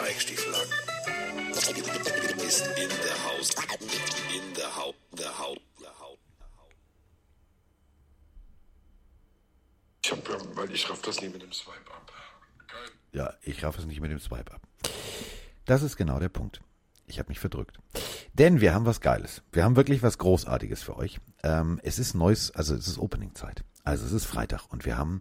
Eichstiefel ist in der Haus. In der Haut. Der Haut. Der Haut. Ich hab, ähm, weil ich raff das nie mit dem Swipe ab. Geil. Ja, ich raff es nicht mit dem Swipe ab. Das ist genau der Punkt. Ich habe mich verdrückt. Denn wir haben was Geiles. Wir haben wirklich was Großartiges für euch. Ähm, es ist neues, also es ist Opening-Zeit. Also es ist Freitag und wir haben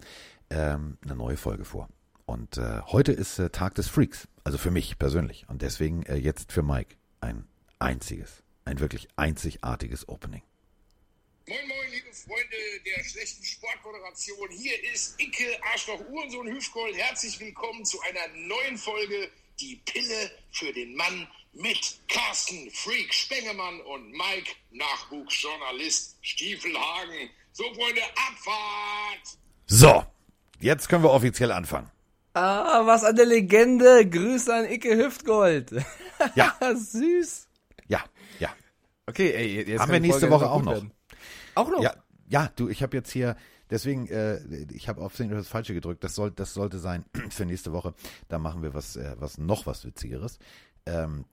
ähm, eine neue Folge vor. Und äh, heute ist äh, Tag des Freaks. Also für mich persönlich. Und deswegen äh, jetzt für Mike ein einziges, ein wirklich einzigartiges Opening. Moin Moin, liebe Freunde der schlechten Sportmoderation. Hier ist Icke Arschloch Uhrensohn Hüfgold. Herzlich willkommen zu einer neuen Folge Die Pille für den Mann mit Carsten Freak Spengemann und Mike Nachwuchsjournalist Stiefelhagen. So Freunde, Abfahrt! So, jetzt können wir offiziell anfangen. Ah, was eine Legende. Grüße an Icke Hüftgold. Ja. Süß. Ja, ja. Okay, ey, jetzt Haben kann wir nächste Woche auch noch. werden. Auch noch? Ja, ja, du, ich habe jetzt hier, deswegen, äh, ich habe auf das Falsche gedrückt. Das soll, das sollte sein für nächste Woche. Da machen wir was, äh, was noch was Witzigeres. Ähm,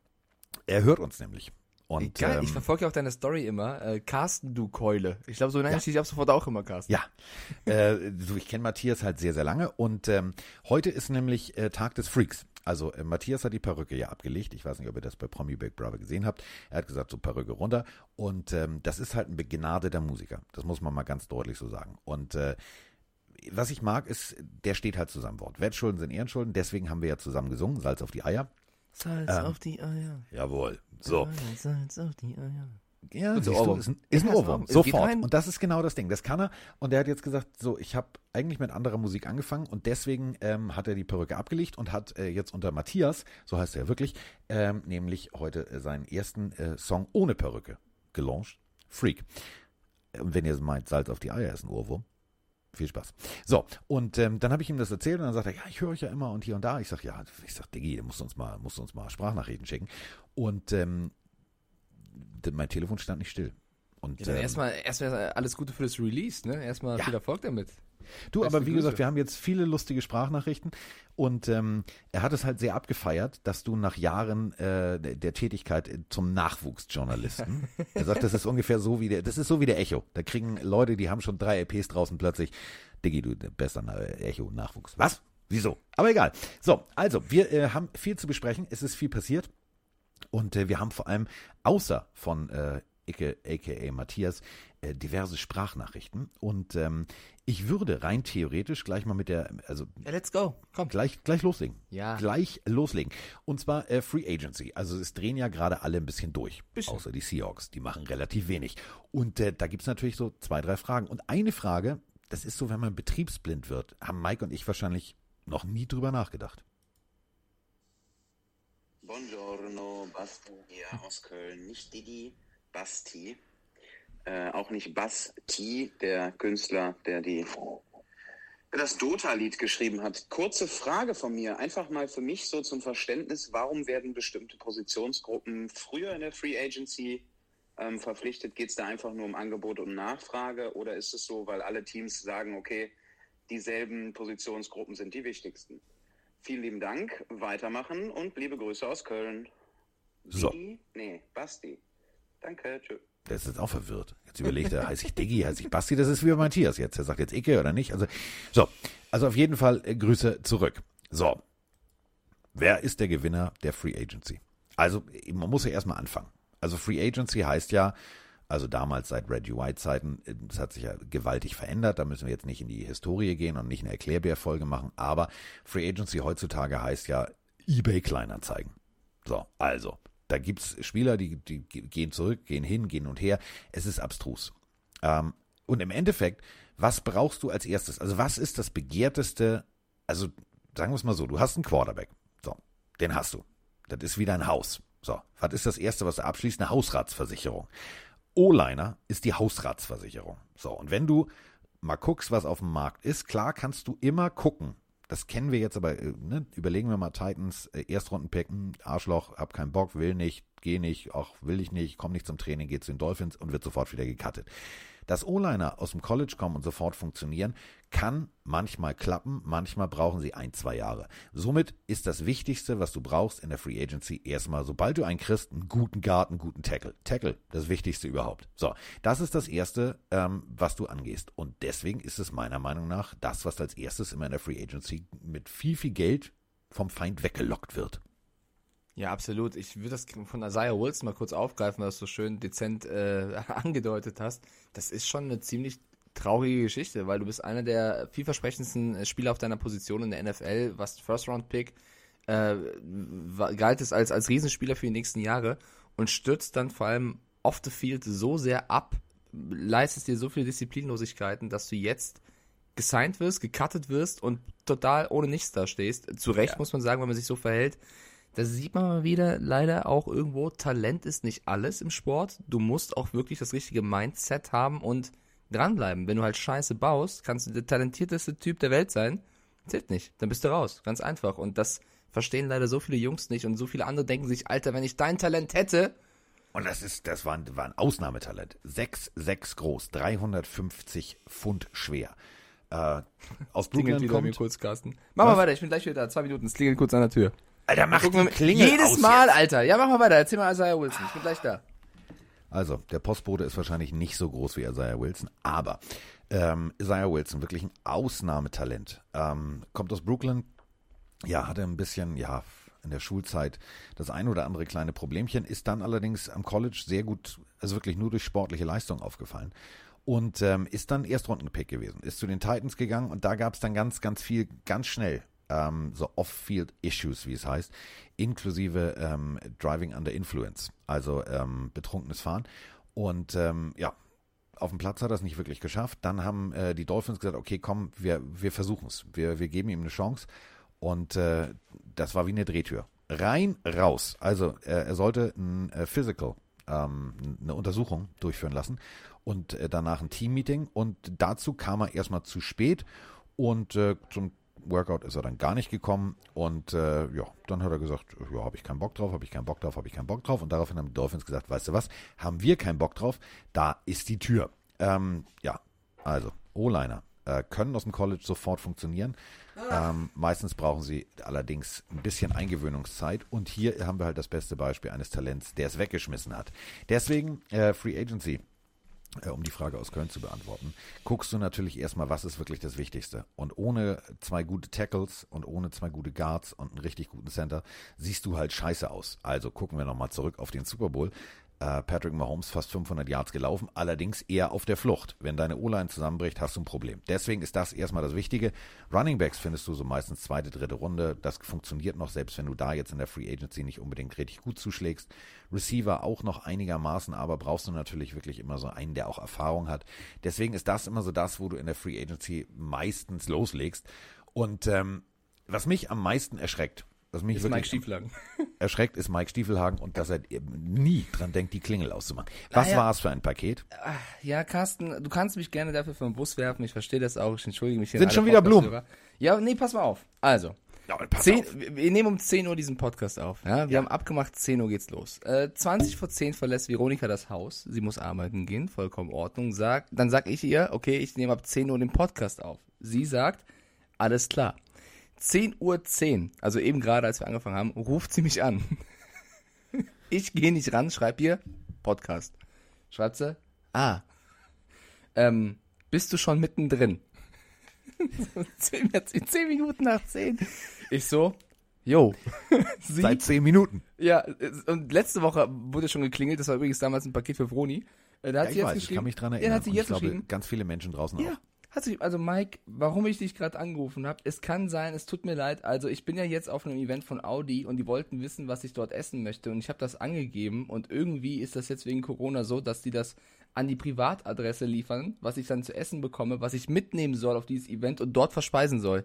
er hört uns nämlich. Und Geil, ähm, ich verfolge ja auch deine Story immer. Äh, Carsten, du Keule. Ich glaube, so nenne ich dich ab sofort auch immer, Carsten. Ja, äh, so, ich kenne Matthias halt sehr, sehr lange und ähm, heute ist nämlich äh, Tag des Freaks. Also äh, Matthias hat die Perücke ja abgelegt. Ich weiß nicht, ob ihr das bei Promi Big Brother gesehen habt. Er hat gesagt, so Perücke runter. Und ähm, das ist halt ein begnadeter Musiker. Das muss man mal ganz deutlich so sagen. Und äh, was ich mag, ist, der steht halt zusammen Wort. Wettschulden sind Ehrenschulden. Deswegen haben wir ja zusammen gesungen, Salz auf die Eier. Salz Ähm, auf die Eier. Jawohl. So. Salz auf die Eier. Ja, ist ein, ist ein ist Ohrwurm. Geht Sofort. Und das ist genau das Ding. Das kann er. Und er hat jetzt gesagt, so, ich habe eigentlich mit anderer Musik angefangen und deswegen ähm, hat er die Perücke abgelegt und hat äh, jetzt unter Matthias, so heißt er wirklich, ähm, nämlich heute äh, seinen ersten äh, Song ohne Perücke gelauncht. Freak. Und wenn ihr meint, Salz auf die Eier ist ein Ohrwurm. Viel Spaß. So, und ähm, dann habe ich ihm das erzählt und dann sagt er, ja, ich höre euch ja immer und hier und da. Ich sag, ja, ich sag, Diggi, du musst uns mal, musst uns mal Sprachnachrichten schicken. Und ähm, mein Telefon stand nicht still. Und Ja, dann ähm, erstmal, erstmal alles Gute für das Release, ne? Erstmal Ja. viel Erfolg damit. Du, Beste aber wie Grüße. gesagt, wir haben jetzt viele lustige Sprachnachrichten und ähm, er hat es halt sehr abgefeiert, dass du nach Jahren äh, der der Tätigkeit äh, zum Nachwuchsjournalisten, er sagt, das ist ungefähr so wie der, das ist so wie der Echo. Da kriegen Leute, die haben schon drei EPs draußen plötzlich, Diggi, du, besser Echo, Nachwuchs. Was? Wieso? Aber egal. So, also, wir äh, haben viel zu besprechen, es ist viel passiert und äh, wir haben vor allem außer von äh, aka Matthias, äh, diverse Sprachnachrichten. Und ähm, ich würde rein theoretisch gleich mal mit der, also Ja, let's go. Komm. gleich, gleich loslegen. Ja. Gleich loslegen. Und zwar äh, Free Agency. Also es drehen ja gerade alle ein bisschen durch. Bisschen. Außer die Seahawks. Die machen relativ wenig. Und äh, da gibt's natürlich so zwei, drei Fragen. Und eine Frage, das ist so, wenn man betriebsblind wird, haben Mike und ich wahrscheinlich noch nie drüber nachgedacht. Buongiorno, Basti hier aus Köln. Nicht Didi, Basti. Äh, auch nicht Basti, der Künstler, der die das Dota-Lied geschrieben hat. Kurze Frage von mir, einfach mal für mich so zum Verständnis, warum werden bestimmte Positionsgruppen früher in der Free Agency ähm, verpflichtet? Geht es da einfach nur um Angebot und Nachfrage oder ist es so, weil alle Teams sagen, okay, dieselben Positionsgruppen sind die wichtigsten? Vielen lieben Dank, weitermachen und liebe Grüße aus Köln. So. Digi? Nee, Basti. Danke, tschö. Der ist jetzt auch verwirrt. Jetzt überlegt er, heiße ich Diggi, heiße ich Basti, das ist wie bei Matthias jetzt. Er sagt jetzt Icke oder nicht. Also, so. Also auf jeden Fall äh, Grüße zurück. So. Wer ist der Gewinner der Free Agency? Also, man muss ja erstmal anfangen. Also Free Agency heißt ja, also damals seit Reggie White Zeiten, äh, das hat sich ja gewaltig verändert. Da müssen wir jetzt nicht in die Historie gehen und nicht eine Erklärbär-Folge machen. Aber Free Agency heutzutage heißt ja eBay Kleinanzeigen. So, also, da gibt's Spieler, die, die gehen zurück, gehen hin, gehen und her. Es ist abstrus. Ähm, und im Endeffekt, was brauchst du als erstes? Also, was ist das begehrteste? Also, sagen wir es mal so, du hast einen Quarterback. So, den hast du. Das ist wieder ein Haus. So, was ist das erste, was du abschließt? Eine Hausratsversicherung. O-Liner ist die Hausratsversicherung. So, und wenn du mal guckst, was auf dem Markt ist, klar kannst du immer gucken. Das kennen wir jetzt aber, äh, ne? überlegen wir mal Titans, äh, Erstrunden-Pick, Arschloch, hab keinen Bock, will nicht, geh nicht, auch will ich nicht, komm nicht zum Training, geh zu den Dolphins und wird sofort wieder gecuttet. Dass O-Liner aus dem College kommen und sofort funktionieren, kann manchmal klappen, manchmal brauchen sie ein, zwei Jahre. Somit ist das Wichtigste, was du brauchst in der Free Agency, erstmal, sobald du einen kriegst, einen guten Guard, einen guten Tackle. Tackle, das Wichtigste überhaupt. So, das ist das Erste, ähm, was du angehst. Und deswegen ist es meiner Meinung nach das, was als erstes immer in der Free Agency mit viel, viel Geld vom Feind weggelockt wird. Ja, absolut. Ich würde das von Isaiah Wilson mal kurz aufgreifen, was du so schön dezent äh, angedeutet hast. Das ist schon eine ziemlich traurige Geschichte, weil du bist einer der vielversprechendsten Spieler auf deiner Position in der NFL, was First-Round-Pick, äh, galt es als, als Riesenspieler für die nächsten Jahre und stürzt dann vor allem off the field so sehr ab, leistest dir so viele Disziplinlosigkeiten, dass du jetzt gesigned wirst, gecuttet wirst und total ohne nichts da stehst. Zu Recht ja. muss man sagen, wenn man sich so verhält. Da sieht man mal wieder leider auch irgendwo, Talent ist nicht alles im Sport. Du musst auch wirklich das richtige Mindset haben und dranbleiben. Wenn du halt Scheiße baust, kannst du der talentierteste Typ der Welt sein. Zählt nicht. Dann bist du raus. Ganz einfach. Und das verstehen leider so viele Jungs nicht und so viele andere denken sich, Alter, wenn ich dein Talent hätte. Und das ist, das war ein, war ein Ausnahmetalent. 6, 6 groß, 350 Pfund schwer. Äh, aus Brooklyn kommt. Mir kurz, Carsten. Mach Was? mal weiter, ich bin gleich wieder da. Zwei Minuten, es klingelt kurz an der Tür. Alter, mach die Klingel Jedes Mal, jetzt. Alter. Ja, mach mal weiter. Erzähl mal Isaiah Wilson. Ich bin gleich da. Also, der Postbote ist wahrscheinlich nicht so groß wie Isaiah Wilson, aber ähm, Isaiah Wilson, wirklich ein Ausnahmetalent. Ähm, kommt aus Brooklyn, ja, hatte ein bisschen, ja, in der Schulzeit das ein oder andere kleine Problemchen, ist dann allerdings am College sehr gut, also wirklich nur durch sportliche Leistung aufgefallen. Und ähm, ist dann Erstrundenpick gewesen, ist zu den Titans gegangen und da gab es dann ganz, ganz viel, ganz schnell ähm, so Off-Field-Issues, wie es heißt, inklusive ähm, Driving Under Influence, also ähm, betrunkenes Fahren. Und ähm, ja, auf dem Platz hat er es nicht wirklich geschafft. Dann haben äh, die Dolphins gesagt, okay, komm, wir, wir versuchen es. Wir, wir geben ihm eine Chance. Und äh, das war wie eine Drehtür. Rein, raus. Also äh, er sollte ein äh, Physical, ähm, eine Untersuchung durchführen lassen und äh, danach ein Team-Meeting. Und dazu kam er erstmal zu spät und äh, zum Workout ist er dann gar nicht gekommen und äh, ja, dann hat er gesagt, ja, habe ich keinen Bock drauf, habe ich keinen Bock drauf, habe ich keinen Bock drauf und daraufhin haben die Dolphins gesagt, weißt du was, haben wir keinen Bock drauf, da ist die Tür. Ähm, ja, also O-Liner äh, können aus dem College sofort funktionieren. Ähm, meistens brauchen sie allerdings ein bisschen Eingewöhnungszeit und hier haben wir halt das beste Beispiel eines Talents, der es weggeschmissen hat. Deswegen äh, Free Agency um die Frage aus Köln zu beantworten, guckst du natürlich erstmal, was ist wirklich das Wichtigste. Und ohne zwei gute Tackles und ohne zwei gute Guards und einen richtig guten Center siehst du halt scheiße aus. Also gucken wir nochmal zurück auf den Super Bowl äh, Patrick Mahomes fast 500 Yards gelaufen, allerdings eher auf der Flucht. Wenn deine O-Line zusammenbricht, hast du ein Problem. Deswegen ist das erstmal das Wichtige. Running Backs findest du so meistens zweite, dritte Runde. Das funktioniert noch, selbst wenn du da jetzt in der Free Agency nicht unbedingt richtig gut zuschlägst. Receiver auch noch einigermaßen, aber brauchst du natürlich wirklich immer so einen, der auch Erfahrung hat. Deswegen ist das immer so das, wo du in der Free Agency meistens loslegst. Und ähm, was mich am meisten erschreckt, was mich ist wirklich Mike Stiefelhagen. erschreckt, ist Mike Stiefelhagen und dass er nie dran denkt, die Klingel auszumachen. Was ah, ja. war es für ein Paket? Ah, ja, Carsten, du kannst mich gerne dafür vom Bus werfen. Ich verstehe das auch. Ich entschuldige mich. Sind schon wieder Blumen? Ja, nee, pass mal auf. Also, ja, 10, auf. wir nehmen um 10 Uhr diesen Podcast auf. Ja? Wir ja. haben abgemacht, 10 Uhr geht's los. Äh, 20 vor 10 verlässt Veronika das Haus. Sie muss arbeiten gehen, vollkommen Ordnung. Sag, dann sag ich ihr, okay, ich nehme ab 10 Uhr den Podcast auf. Sie sagt, alles klar. 10.10 Uhr, 10, also eben gerade, als wir angefangen haben, ruft sie mich an. Ich gehe nicht ran, schreib ihr Podcast. Schreibt sie, ah, ähm, bist du schon mittendrin? zehn, zehn Minuten nach zehn. Ich so, jo. Seit zehn Minuten. Ja, und letzte Woche wurde schon geklingelt, das war übrigens damals ein Paket für Vroni. Äh, da hat ja, sie jetzt weiß, geschrieben. Ich kann mich dran erinnern. Ja, hat sie jetzt ich glaube, geschrieben. ganz viele Menschen draußen ja. auch. Hat sich, also Mike, warum ich dich gerade angerufen habe, es kann sein, es tut mir leid, also ich bin ja jetzt auf einem Event von Audi und die wollten wissen, was ich dort essen möchte und ich habe das angegeben und irgendwie ist das jetzt wegen Corona so, dass die das an die Privatadresse liefern, was ich dann zu essen bekomme, was ich mitnehmen soll auf dieses Event und dort verspeisen soll.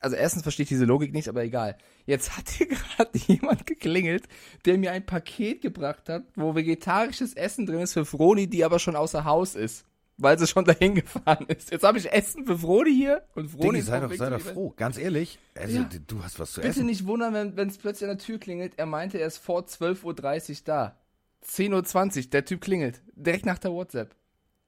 Also erstens verstehe ich diese Logik nicht, aber egal. Jetzt hat hier gerade jemand geklingelt, der mir ein Paket gebracht hat, wo vegetarisches Essen drin ist für Froni, die aber schon außer Haus ist weil sie schon dahin gefahren ist. Jetzt habe ich Essen für Froni hier und Froni sei doch, sei doch froh. Ganz ehrlich, also, ja. du hast was zu Bitte essen. Bitte nicht wundern, wenn es plötzlich an der Tür klingelt. Er meinte, er ist vor 12.30 Uhr da. 10.20 Uhr, der Typ klingelt. Direkt nach der WhatsApp.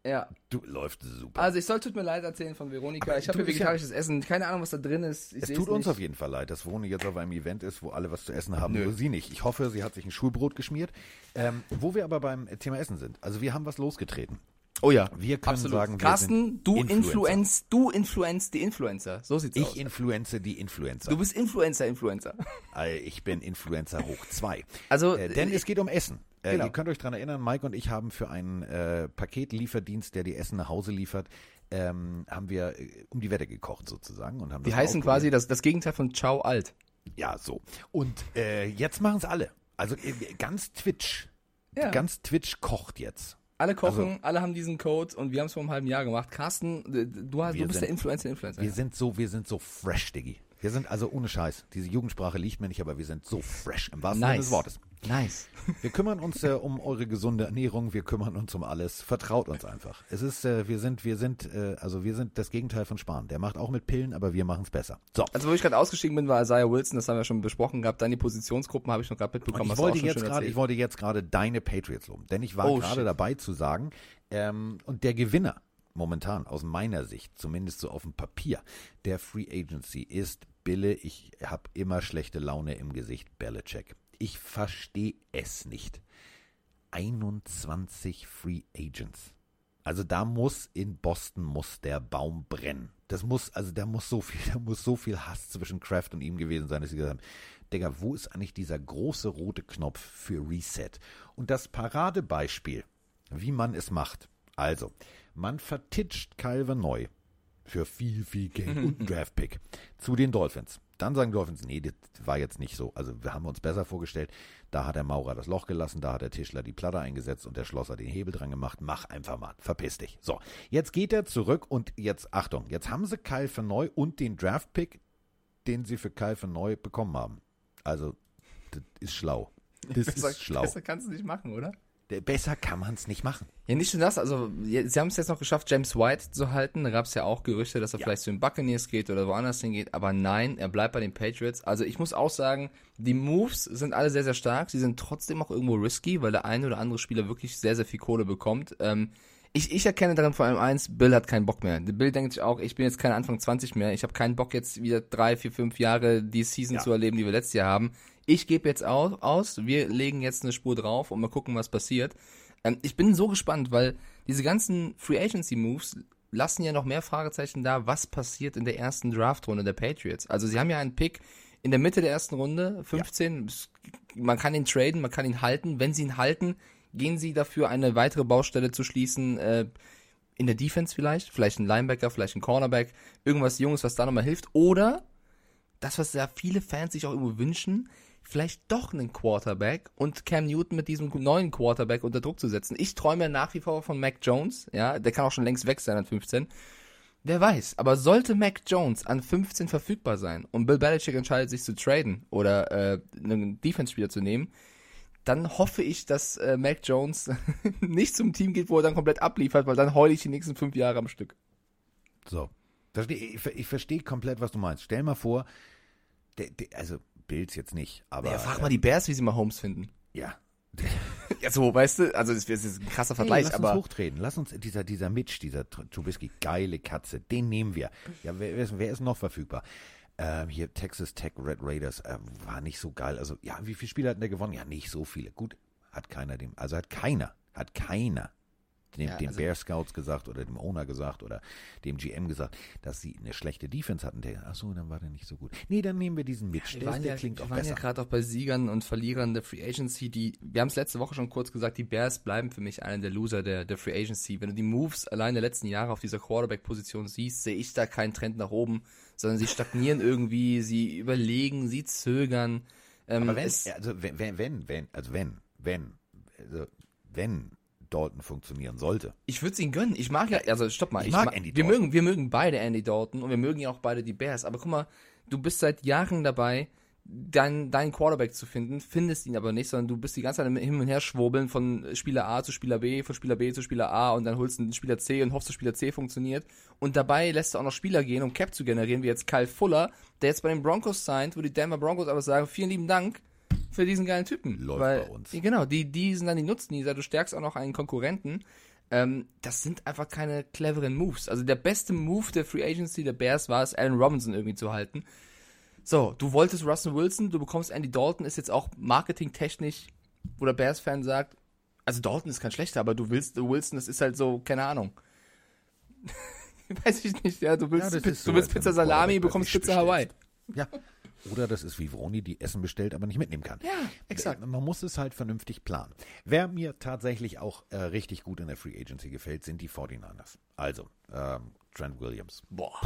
Ja. Du läuft super. Also ich soll tut mir leid erzählen von Veronika. Aber ich habe hier bist ja- vegetarisches Essen. Keine Ahnung, was da drin ist. Ich es tut uns nicht. auf jeden Fall leid, dass Vroni jetzt auf einem Event ist, wo alle was zu essen haben, Nö. nur sie nicht. Ich hoffe, sie hat sich ein Schulbrot geschmiert. Ähm, wo wir aber beim Thema Essen sind. Also wir haben was losgetreten. Oh ja. Wir können Absolut. sagen, wir Carsten, du Influencer. influenz, du influenz die Influencer. So sieht's aus. Ich influenze die Influencer. Du bist Influencer, Influencer. Ich bin Influencer hoch zwei. Also, äh, denn äh, es geht um Essen. Äh, genau. Ihr könnt euch dran erinnern, Mike und ich haben für einen äh, Paketlieferdienst, der die Essen nach Hause liefert, ähm, haben wir äh, um die Wette gekocht sozusagen und haben Die heißen quasi das, das Gegenteil von Ciao alt. Ja, so. Und äh, jetzt machen es alle. Also ganz Twitch. Ja. Ganz Twitch kocht jetzt. Alle kochen, Also- alle haben diesen Code und wir haben es vor einem halben Jahr gemacht. Carsten, du, hast, du bist sind- der Influencer, Influencer. Wir sind so, wir sind so fresh, Diggi. Wir sind also ohne Scheiß. Diese Jugendsprache liegt mir nicht, aber wir sind so fresh im wahrsten Sinne nice. des Wortes. Nice. Wir kümmern uns äh, um eure gesunde Ernährung, wir kümmern uns um alles. Vertraut uns einfach. Es ist, äh, wir sind, wir sind, äh, also wir sind das Gegenteil von Spahn. Der macht auch mit Pillen, aber wir machen es besser. So. Also wo ich gerade ausgestiegen bin, war Isaiah Wilson, das haben wir schon besprochen gehabt. Dann die Positionsgruppen habe ich noch gerade Und mitbekommen. ich wollte jetzt erzählt. ich wollte jetzt gerade deine Patriots loben, denn ich war Oh, gerade dabei zu sagen, ähm, und der Gewinner momentan aus meiner Sicht, zumindest so auf dem Papier, der Free Agency ist Bille. Ich habe immer schlechte Laune im Gesicht, Belichick. Ich verstehe es nicht. 21 Free Agents. Also da muss in Boston muss der Baum brennen. Das muss, also da muss so viel, da muss so viel Hass zwischen Kraft und ihm gewesen sein, dass sie gesagt haben, Digga, wo ist eigentlich dieser große rote Knopf für Reset? Und das Paradebeispiel, wie man es macht. Also, man vertitscht Calvin Neu für viel, viel Geld und Draftpick zu den Dolphins. Dann sagen die Dolphins, nee, das war jetzt nicht so. Also wir haben uns besser vorgestellt. Da hat der Maurer das Loch gelassen, da hat der Tischler die Platte eingesetzt und der Schlosser den Hebel dran gemacht. Mach einfach mal, verpiss dich. So, jetzt geht er zurück und jetzt, Achtung, jetzt haben sie Kyle für neu und den Draftpick, den sie für Kyle für neu bekommen haben. Also, das ist schlau. Das ist schlau. besser kannst du nicht machen, oder? Besser kann man es nicht machen. Ja, nicht nur das, also sie haben es jetzt noch geschafft, James White zu halten. Da gab es ja auch Gerüchte, dass er Ja. vielleicht zu den Buccaneers geht oder woanders hingeht. Aber nein, er bleibt bei den Patriots. Also ich muss auch sagen, die Moves sind alle sehr, sehr stark. Sie sind trotzdem auch irgendwo risky, weil der eine oder andere Spieler wirklich sehr, sehr viel Kohle bekommt. Ähm, ich, ich erkenne darin vor allem eins, Bill hat keinen Bock mehr. Bill denkt sich auch, ich bin jetzt kein Anfang 20 mehr. Ich habe keinen Bock jetzt wieder drei, vier, fünf Jahre die Season Ja. zu erleben, die wir letztes Jahr haben. Ich gebe jetzt au- aus, wir legen jetzt eine Spur drauf und mal gucken, was passiert. Ähm, ich bin so gespannt, weil diese ganzen Free Agency Moves lassen ja noch mehr Fragezeichen da, was passiert in der ersten Draftrunde der Patriots. Also sie haben ja einen Pick in der Mitte der ersten Runde, 15. Es- Man kann ihn traden, man kann ihn halten. Wenn sie ihn halten, gehen sie dafür eine weitere Baustelle zu schließen, äh, in der Defense vielleicht, vielleicht ein Linebacker, vielleicht ein Cornerback, irgendwas Junges, was da nochmal hilft. Oder das, was ja viele Fans sich auch irgendwo wünschen, vielleicht doch einen Quarterback und Cam Newton mit diesem neuen Quarterback unter Druck zu setzen. Ich träume nach wie vor von Mac Jones, ja, der kann auch schon längst weg sein an 15. Wer weiß, aber sollte Mac Jones an 15 verfügbar sein und Bill Belichick entscheidet sich zu traden oder äh, einen Defense-Spieler zu nehmen, dann hoffe ich, dass äh, Mac Jones nicht zum Team geht, wo er dann komplett abliefert, weil dann heule ich die nächsten fünf Jahre am Stück. So. Ich, ich verstehe komplett, was du meinst. Stell mal vor, der, der, also Bills jetzt nicht, aber. Ja, frag äh, mal die Bears, wie sie mal Holmes finden. Ja. Ja, so, weißt du, also das ist ein krasser Hey, Vergleich, lass aber uns hochtreten. Lass uns, dieser, dieser Mitch, dieser Tr- Trubisky, geile Katze, den nehmen wir. Ja, wer, wer, ist, wer ist noch verfügbar? Ähm, hier Texas Tech Red Raiders, äh, war nicht so geil. Also, ja, wie viele Spiele hat der gewonnen? Ja, nicht so viele. Gut, hat keiner dem, also hat keiner, hat keiner dem, Ja, den also- Bear Scouts gesagt oder dem Owner gesagt oder dem GM gesagt, dass sie eine schlechte Defense hatten. Der, ach so, dann war der nicht so gut. Nee, dann nehmen wir diesen Mitch. wir Der, waren, ja, wir waren ja gerade auch bei Siegern und Verlierern der Free Agency. Die, wir haben es letzte Woche schon kurz gesagt, die Bears bleiben für mich einer der Loser der, der Free Agency. Wenn du die Moves allein der letzten Jahre auf dieser Quarterback-Position siehst, sehe ich da keinen Trend nach oben, sondern sie stagnieren irgendwie, sie überlegen, sie zögern. Ähm, Aber wenn, also wenn, wenn, wenn, wenn, also wenn, wenn, also wenn Dalton funktionieren sollte. Ich würde es ihnen gönnen. Ich mag ja, also stopp mal. Ich mag ma- Andy wir Dalton. mögen, wir mögen beide Andy Dalton und wir mögen ja auch beide die Bears. Aber guck mal, du bist seit Jahren dabei, deinen Quarterback zu finden, findest ihn aber nicht, sondern du bist die ganze Zeit im hin und her schwurbeln von Spieler A zu Spieler B, von Spieler B zu Spieler A und dann holst du einen Spieler C und hoffst, dass Spieler C funktioniert. Und dabei lässt du auch noch Spieler gehen, um Cap zu generieren, wie jetzt Kyle Fuller, der jetzt bei den Broncos signed, wo die Denver Broncos aber sagen, vielen lieben Dank für diesen geilen Typen. Läuft Weil, bei uns. Genau, die, die sind dann die Nutznießer, du stärkst auch noch einen Konkurrenten. Ähm, das sind einfach keine cleveren Moves. Also der beste Move der Free Agency der Bears war es, Allen Robinson irgendwie zu halten. So, du wolltest Russell Wilson, du bekommst Andy Dalton, ist jetzt auch marketingtechnisch, wo der Bears-Fan sagt, also Dalton ist kein schlechter, aber du willst Wilson, das ist halt so, keine Ahnung. Weiß ich nicht, ja, du willst, so, du willst als wenn Pizza du Salami, bei bekommst Pizza Hawaii. Ja. Oder das ist wie Vroni, die Essen bestellt, aber nicht mitnehmen kann. Ja, exakt. Man muss es halt vernünftig planen. Wer mir tatsächlich auch äh, richtig gut in der Free Agency gefällt, sind die 49ers. Also, ähm, Trent Williams. Boah,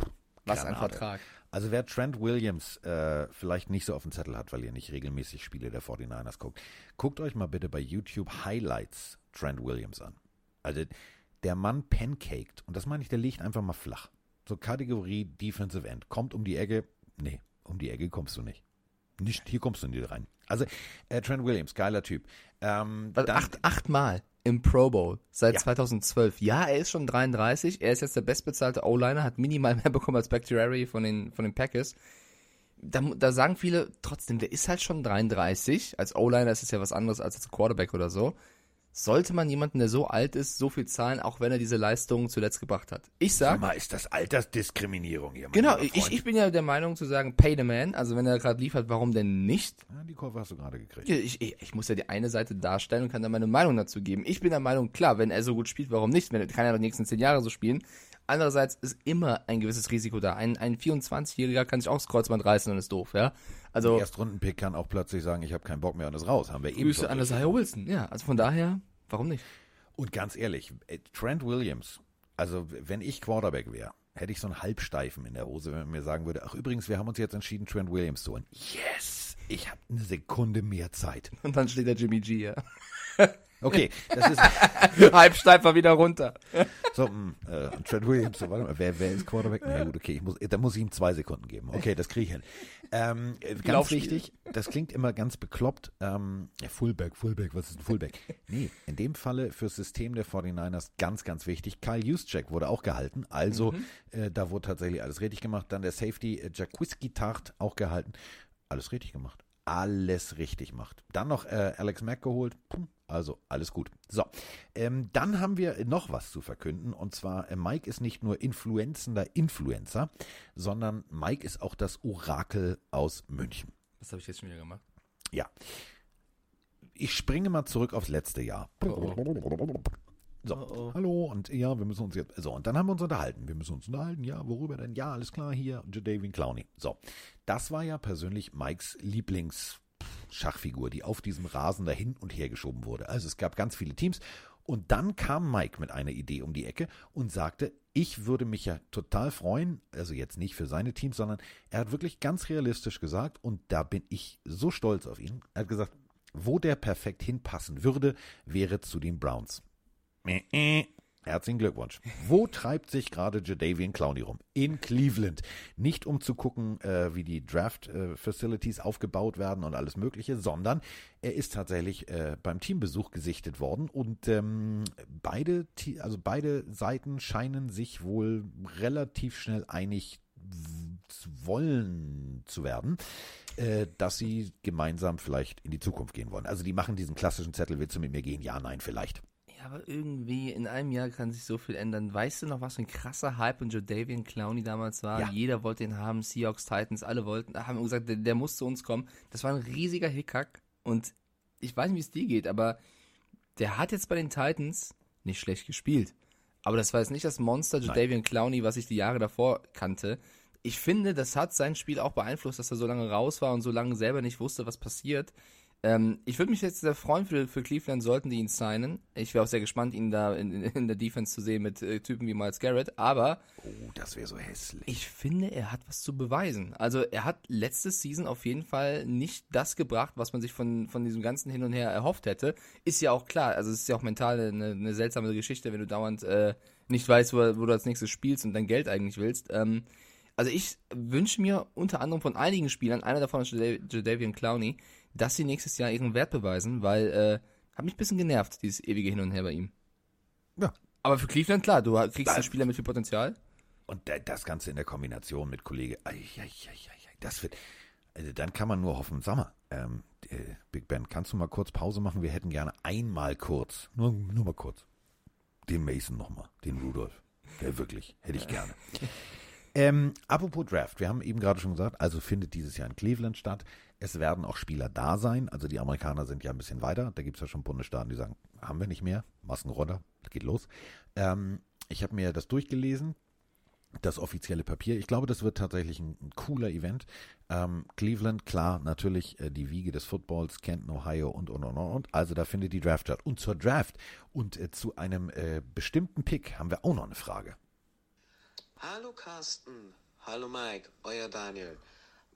was ein. Vertrag. Also wer Trent Williams äh, vielleicht nicht so auf dem Zettel hat, weil ihr nicht regelmäßig Spiele der 49ers guckt, guckt euch mal bitte bei YouTube Highlights Trent Williams an. Also der Mann pancaked, und das meine ich, der liegt einfach mal flach. So Kategorie Defensive End. Kommt um die Ecke, nee, um die Ecke kommst du nicht. Nicht, hier kommst du nicht rein. Also äh, Trent Williams, geiler Typ. Ähm, Also acht, achtmal im Pro Bowl seit Ja. 2012. Ja, er ist schon 33. Er ist jetzt der bestbezahlte O-Liner, hat minimal mehr bekommen als Bakhtiari von den, von den Packers. Da, da sagen viele, trotzdem, der ist halt schon 33. Als O-Liner ist es ja was anderes als als Quarterback oder so. Sollte man jemanden, der so alt ist, so viel zahlen, auch wenn er diese Leistungen zuletzt gebracht hat? Ich Sag sag, mal, ist das Altersdiskriminierung hier? genau, ich, ich bin ja der Meinung zu sagen, pay the man. Also wenn er gerade liefert, warum denn nicht? Ja, die Kurve hast du gerade gekriegt. Ich, ich, ich muss ja die eine Seite darstellen und kann dann meine Meinung dazu geben. Ich bin der Meinung, klar, wenn er so gut spielt, warum nicht? Wenn kann er die nächsten zehn Jahre so spielen. Andererseits ist immer ein gewisses Risiko da. Ein, ein 24-Jähriger kann sich auch das Kreuzband reißen und ist doof, ja. Also Erstrundenpick kann auch plötzlich sagen, ich habe keinen Bock mehr und ist raus. Haben wir eben Grüße an das Wilson. Ja, also von daher, warum nicht? Und ganz ehrlich, äh, Trent Williams, also wenn ich Quarterback wäre, hätte ich so einen Halbsteifen in der Hose, wenn man mir sagen würde, ach übrigens, wir haben uns jetzt entschieden, Trent Williams zu holen. Yes! Ich habe eine Sekunde mehr Zeit. Und dann steht der Jimmy G, ja. Okay, das ist Halbsteif mal wieder runter. so, mh, äh, Trent Williams, so, warte mal, wer, wer ist Quarterback? Na gut, okay, ich muss, da muss ich ihm zwei Sekunden geben. Okay, das kriege ich hin. Ähm, äh, ganz Laufspiel. wichtig, das klingt immer ganz bekloppt. Ähm, Fullback, Fullback, was ist ein Fullback? Nee, in dem Falle fürs System der 49ers ganz, ganz wichtig. Kyle Juszczyk wurde auch gehalten, also äh, da wurde tatsächlich alles richtig gemacht. Dann der Safety äh, Jacquiski Tart auch gehalten. Alles richtig gemacht. Alles richtig gemacht. Dann noch äh, Alex Mack geholt. Pum, Also alles gut. So, ähm, dann haben wir noch was zu verkünden. Und zwar, äh, Mike ist nicht nur influenzender Influencer, sondern Mike ist auch das Orakel aus München. Was habe ich jetzt schon wieder gemacht? Ja. Ich springe mal zurück aufs letzte Jahr. So, Oh, hallo und ja, wir müssen uns jetzt, so, und dann haben wir uns unterhalten. Wir müssen uns unterhalten, ja, worüber denn? Ja, alles klar, hier, Jadavian Clowney. So, das war ja persönlich Mikes Lieblingsschachfigur, die auf diesem Rasen da hin und her geschoben wurde. Also es gab ganz viele Teams und dann kam Mike mit einer Idee um die Ecke und sagte, ich würde mich ja total freuen, also jetzt nicht für seine Teams, sondern er hat wirklich ganz realistisch gesagt und da bin ich so stolz auf ihn. Er hat gesagt, wo der perfekt hinpassen würde, wäre zu den Browns. Äh, äh. Herzlichen Glückwunsch. Wo treibt sich gerade Jadavian Clowney rum? In Cleveland. Nicht um zu gucken, äh, wie die Draft-Facilities aufgebaut werden und alles Mögliche, sondern er ist tatsächlich äh, beim Teambesuch gesichtet worden und ähm, beide, also beide Seiten scheinen sich wohl relativ schnell einig wollen zu werden, äh, dass sie gemeinsam vielleicht in die Zukunft gehen wollen. Also die machen diesen klassischen Zettel, willst du mit mir gehen? Ja, nein, vielleicht. Ja, aber irgendwie in einem Jahr kann sich so viel ändern. Weißt du noch, was für ein krasser Hype und Jadavian Clowney damals war? Ja. Jeder wollte ihn haben, Seahawks, Titans, alle wollten, haben gesagt, der, der muss zu uns kommen. Das war ein riesiger Hickhack und ich weiß nicht, wie es dir geht, aber der hat jetzt bei den Titans nicht schlecht gespielt. Aber das war jetzt nicht das Monster Jadavian Clowney, was ich die Jahre davor kannte. Ich finde, das hat sein Spiel auch beeinflusst, dass er so lange raus war und so lange selber nicht wusste, was passiert. Ähm, ich würde mich jetzt sehr freuen für, für Cleveland, sollten die ihn signen. Ich wäre auch sehr gespannt, ihn da in, in, der Defense zu sehen mit äh, Typen wie Miles Garrett. Aber Oh, das wäre so hässlich. ich finde, er hat was zu beweisen. Also er hat letzte Season auf jeden Fall nicht das gebracht, was man sich von, von diesem ganzen Hin und Her erhofft hätte. Ist ja auch klar, also es ist ja auch mental eine, eine seltsame Geschichte, wenn du dauernd äh, nicht weißt, wo, wo du als nächstes spielst und dein Geld eigentlich willst. Ähm, also ich wünsche mir unter anderem von einigen Spielern, einer davon ist Jada- Jadavian Clowney, dass sie nächstes Jahr ihren Wert beweisen, weil äh, hat mich ein bisschen genervt, dieses ewige Hin und Her bei ihm. Ja. Aber für Cleveland, klar, du kriegst einen Das- Spieler mit viel Potenzial. Und da- das Ganze in der Kombination mit Kollege, das wird, also dann kann man nur hoffen, sag mal, ähm, äh, Big Ben, kannst du mal kurz Pause machen? Wir hätten gerne einmal kurz, nur, nur mal kurz. den Mason nochmal, den Rudolph. Ja, wirklich, hätte ich gerne. Ähm, apropos Draft, wir haben eben gerade schon gesagt, also findet dieses Jahr in Cleveland statt. Es werden auch Spieler da sein. Also die Amerikaner sind ja ein bisschen weiter. Da gibt es ja schon Bundesstaaten, die sagen, haben wir nicht mehr. Massenrodder, geht los. Ähm, ich habe mir das durchgelesen das offizielle Papier. Ich glaube, das wird tatsächlich ein, ein cooler Event. Ähm, Cleveland, klar, natürlich äh, die Wiege des Footballs, Kenton, Ohio und, und, und, und. Also da findet die Draft statt. Und zur Draft und äh, zu einem äh, bestimmten Pick haben wir auch noch eine Frage. Hallo Carsten, hallo Mike, euer Daniel.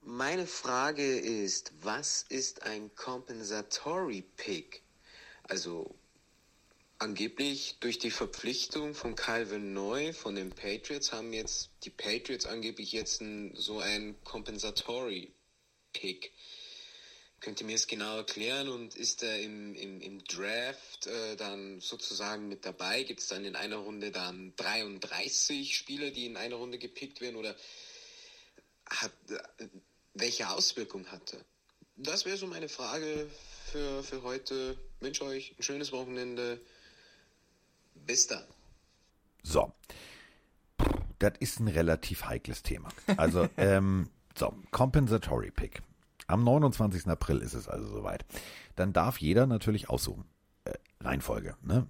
Meine Frage ist, was ist ein Compensatory Pick? Also angeblich durch die Verpflichtung von Calvin Neu von den Patriots haben jetzt die Patriots angeblich jetzt ein, so ein Compensatory Pick. Könnt ihr mir das genau erklären und ist er im, im, im Draft äh, dann sozusagen mit dabei? Gibt es dann in einer Runde dann 33 Spieler, die in einer Runde gepickt werden oder hat, äh, welche Auswirkung hat er? Das wäre so meine Frage für, für heute. Ich wünsche euch ein schönes Wochenende. Bis dann. So. Das ist ein relativ heikles Thema. Also, ähm, so, Compensatory Pick. Am 29. April ist es also soweit. Dann darf jeder natürlich aussuchen. Äh, Reihenfolge, ne?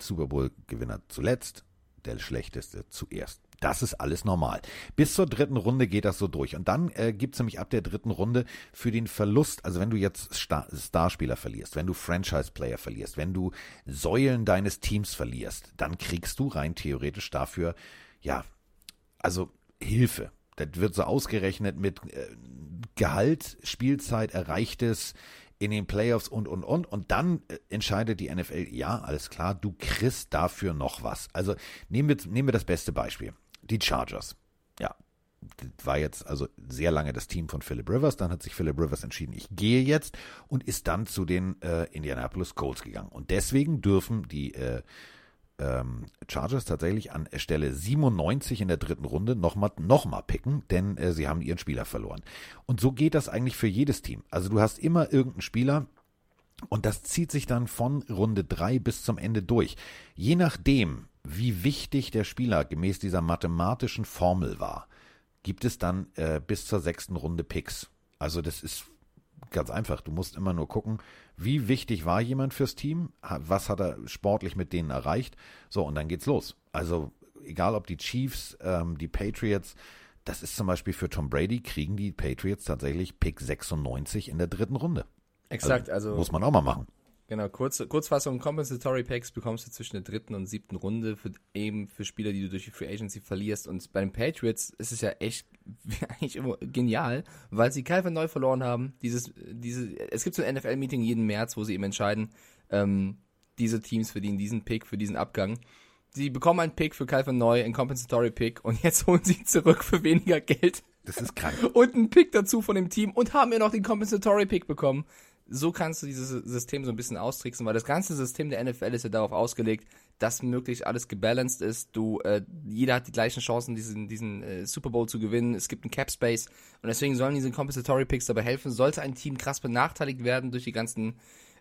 Super Bowl-Gewinner zuletzt, der schlechteste zuerst. Das ist alles normal. Bis zur dritten Runde geht das so durch. Und dann äh, gibt es nämlich ab der dritten Runde für den Verlust, also wenn du jetzt Star Starspieler verlierst, wenn du Franchise-Player verlierst, wenn du Säulen deines Teams verlierst, dann kriegst du rein theoretisch dafür, ja, also Hilfe. Das wird so ausgerechnet mit äh, Gehalt, Spielzeit, Erreichtes in den Playoffs und, und, und. Und dann äh, entscheidet die NFL, ja, alles klar, du kriegst dafür noch was. Also nehmen wir, nehmen wir das beste Beispiel. Die Chargers. Ja, war jetzt also sehr lange das Team von Philip Rivers. Dann hat sich Philip Rivers entschieden, ich gehe jetzt und ist dann zu den äh, Indianapolis Colts gegangen. Und deswegen dürfen die äh, ähm, Chargers tatsächlich an Stelle 97 in der dritten Runde nochmal noch mal picken, denn äh, sie haben ihren Spieler verloren. Und so geht das eigentlich für jedes Team. Also du hast immer irgendeinen Spieler, und das zieht sich dann von Runde 3 bis zum Ende durch. Je nachdem, wie wichtig der Spieler gemäß dieser mathematischen Formel war, gibt es dann äh, bis zur sechsten Runde Picks. Also das ist ganz einfach. Du musst immer nur gucken, wie wichtig war jemand fürs Team, was hat er sportlich mit denen erreicht. So, und dann geht's los. Also egal ob die Chiefs, ähm, die Patriots, das ist zum Beispiel für Tom Brady, kriegen die Patriots tatsächlich Pick 96 in der dritten Runde. Exakt, also, muss man auch mal machen. Genau, Kurz, Kurzfassung, Compensatory Packs bekommst du zwischen der dritten und siebten Runde für eben für Spieler, die du durch die Free Agency verlierst. Und bei den Patriots ist es ja echt eigentlich immer genial, weil sie Calvin neu verloren haben. Dieses, diese, es gibt so ein NFL-Meeting jeden März, wo sie eben entscheiden, ähm, diese Teams verdienen diesen Pick für diesen Abgang. Sie bekommen einen Pick für Calvin Neu, einen Compensatory Pick und jetzt holen sie ihn zurück für weniger Geld. Das ist krank. Und einen Pick dazu von dem Team und haben ja noch den Compensatory Pick bekommen so kannst du dieses System so ein bisschen austricksen, weil das ganze System der NFL ist ja darauf ausgelegt, dass möglichst alles gebalanced ist. Du, äh, jeder hat die gleichen Chancen, diesen, diesen äh, Super Bowl zu gewinnen. Es gibt einen Cap Space und deswegen sollen diese Compensatory Picks dabei helfen. Sollte ein Team krass benachteiligt werden durch die ganzen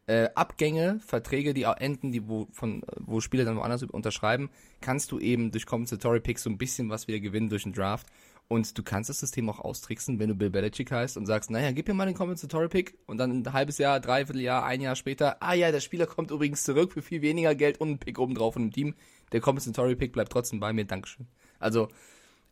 äh, Abgänge, Verträge, die enden, die wo von wo Spieler dann woanders unterschreiben, kannst du eben durch Compensatory Picks so ein bisschen was wieder gewinnen durch den Draft. Und du kannst das System auch austricksen, wenn du Bill Belichick heißt und sagst, naja, gib mir mal den Compensatory Pick und dann ein halbes Jahr, dreiviertel Jahr, ein Jahr später, ah ja, der Spieler kommt übrigens zurück für viel weniger Geld und einen Pick obendrauf von dem Team. Der Compensatory Pick bleibt trotzdem bei mir, Dankeschön. Also,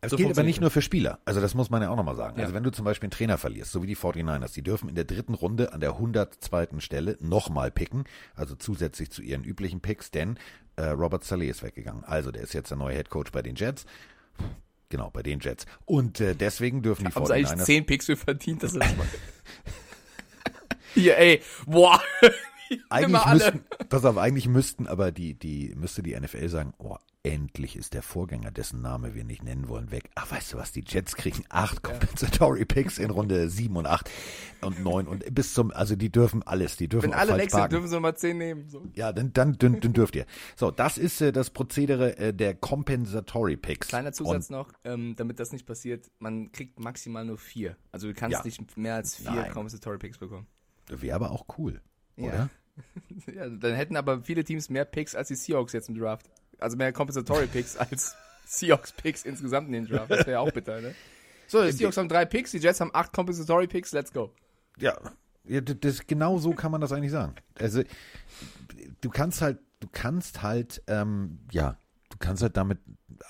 Es so gilt aber nicht nur für Spieler. Also das muss man ja auch nochmal sagen. Ja. Also wenn du zum Beispiel einen Trainer verlierst, so wie die 49ers, die dürfen in der dritten Runde an der 102. Stelle nochmal picken, also zusätzlich zu ihren üblichen Picks, denn äh, Robert Saleh ist weggegangen. Also der ist jetzt der neue Head Coach bei den Jets. Genau, bei den Jets. Und äh, deswegen dürfen die haben sie eigentlich 49ers... 10 Picks für verdient, das ist Hier, ey, boah. Eigentlich müssten, pass auf, eigentlich müssten aber die, die, müsste die NFL sagen, oh, endlich ist der Vorgänger, dessen Name wir nicht nennen wollen, weg. Ach, weißt du was, die Jets kriegen acht Compensatory Picks in Runde sieben und acht und neun und bis zum, also die dürfen alles, die dürfen Wenn alle weg sind, dürfen sie mal 10 nehmen. So. Ja, dann, dann, dann, dann dürft ihr. So, das ist äh, das Prozedere äh, der Compensatory Picks. Kleiner Zusatz noch, ähm, damit das nicht passiert, man kriegt maximal nur vier. Also du kannst Ja. nicht mehr als vier Nein. Compensatory Picks bekommen. Wäre aber auch cool, Ja. oder? Ja, dann hätten aber viele Teams mehr Picks als die Seahawks jetzt im Draft. Also mehr Compensatory Picks als Seahawks Picks insgesamt in den Draft. Das wäre ja auch bitter, ne? So, die Seahawks haben drei Picks, die Jets haben acht Compensatory Picks, let's go. Ja, ja das, genau so kann man das eigentlich sagen. Also, du kannst halt, du kannst halt, ähm, ja, du kannst halt damit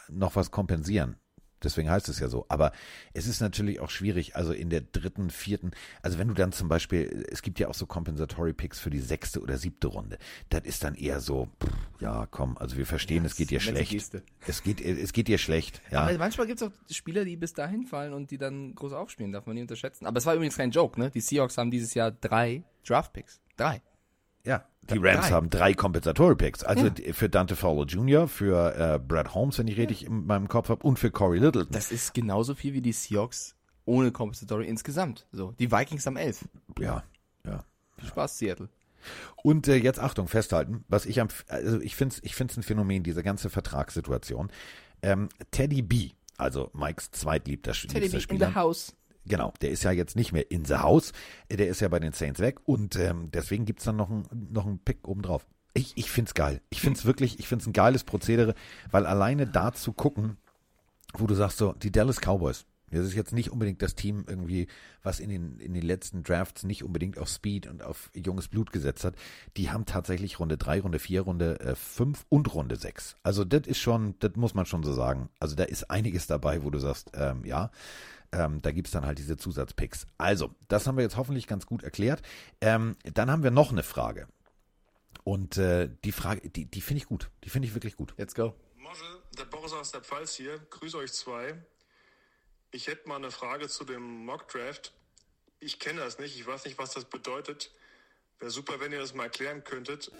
noch was kompensieren. Deswegen heißt es ja so. Aber es ist natürlich auch schwierig, also in der dritten, vierten, also wenn du dann zum Beispiel, es gibt ja auch so Compensatory Picks für die sechste oder siebte Runde. Das ist dann eher so, pff, ja, komm, also wir verstehen, es geht dir schlecht. Es geht, es geht dir schlecht. Ja. Aber manchmal gibt es auch Spieler, die bis dahin fallen und die dann groß aufspielen, darf man nie unterschätzen. Aber es war übrigens kein Joke, ne? Die Seahawks haben dieses Jahr drei Draft Picks. Drei. Ja, die Rams Drei. haben drei Compensatory Picks. Also Ja. für Dante Fowler Jr., für äh, Brad Holmes, wenn ich richtig in meinem Kopf habe, und für Corey Littleton. Das ist genauso viel wie die Seahawks ohne Compensatory insgesamt. So, die Vikings haben elf. ja, ja. Spaß, Seattle. Und äh, jetzt Achtung, festhalten, was ich am, also ich finde es ich find's ein Phänomen, diese ganze Vertragssituation. Ähm, Teddy B, also Mikes zweitliebster liebster Spieler. house. Genau, der ist ja jetzt nicht mehr in the house, der ist ja bei den Saints weg und ähm, deswegen gibt's dann noch einen noch einen Pick obendrauf. Ich, ich find's geil. Ich find's wirklich, ich find's ein geiles Prozedere, weil alleine da zu gucken, wo du sagst so, die Dallas Cowboys, das ist jetzt nicht unbedingt das Team irgendwie, was in den, in den letzten Drafts nicht unbedingt auf Speed und auf junges Blut gesetzt hat. Die haben tatsächlich Runde 3, Runde 4, Runde 5 und Runde 6. Also das ist schon, das muss man schon so sagen. Also da ist einiges dabei, wo du sagst, ähm, ja, ähm, da gibt's dann halt diese Zusatzpicks. Also, das haben wir jetzt hoffentlich ganz gut erklärt. Ähm, dann haben wir noch eine Frage. Und äh, die Frage, die, die finde ich gut. Die finde ich wirklich gut. Let's go. Moschel, der Boris aus der Pfalz hier. Grüße euch zwei. Ich hätte mal eine Frage zu dem Mock Draft. Ich kenne das nicht. Ich weiß nicht, was das bedeutet. Wäre super, wenn ihr das mal erklären könntet.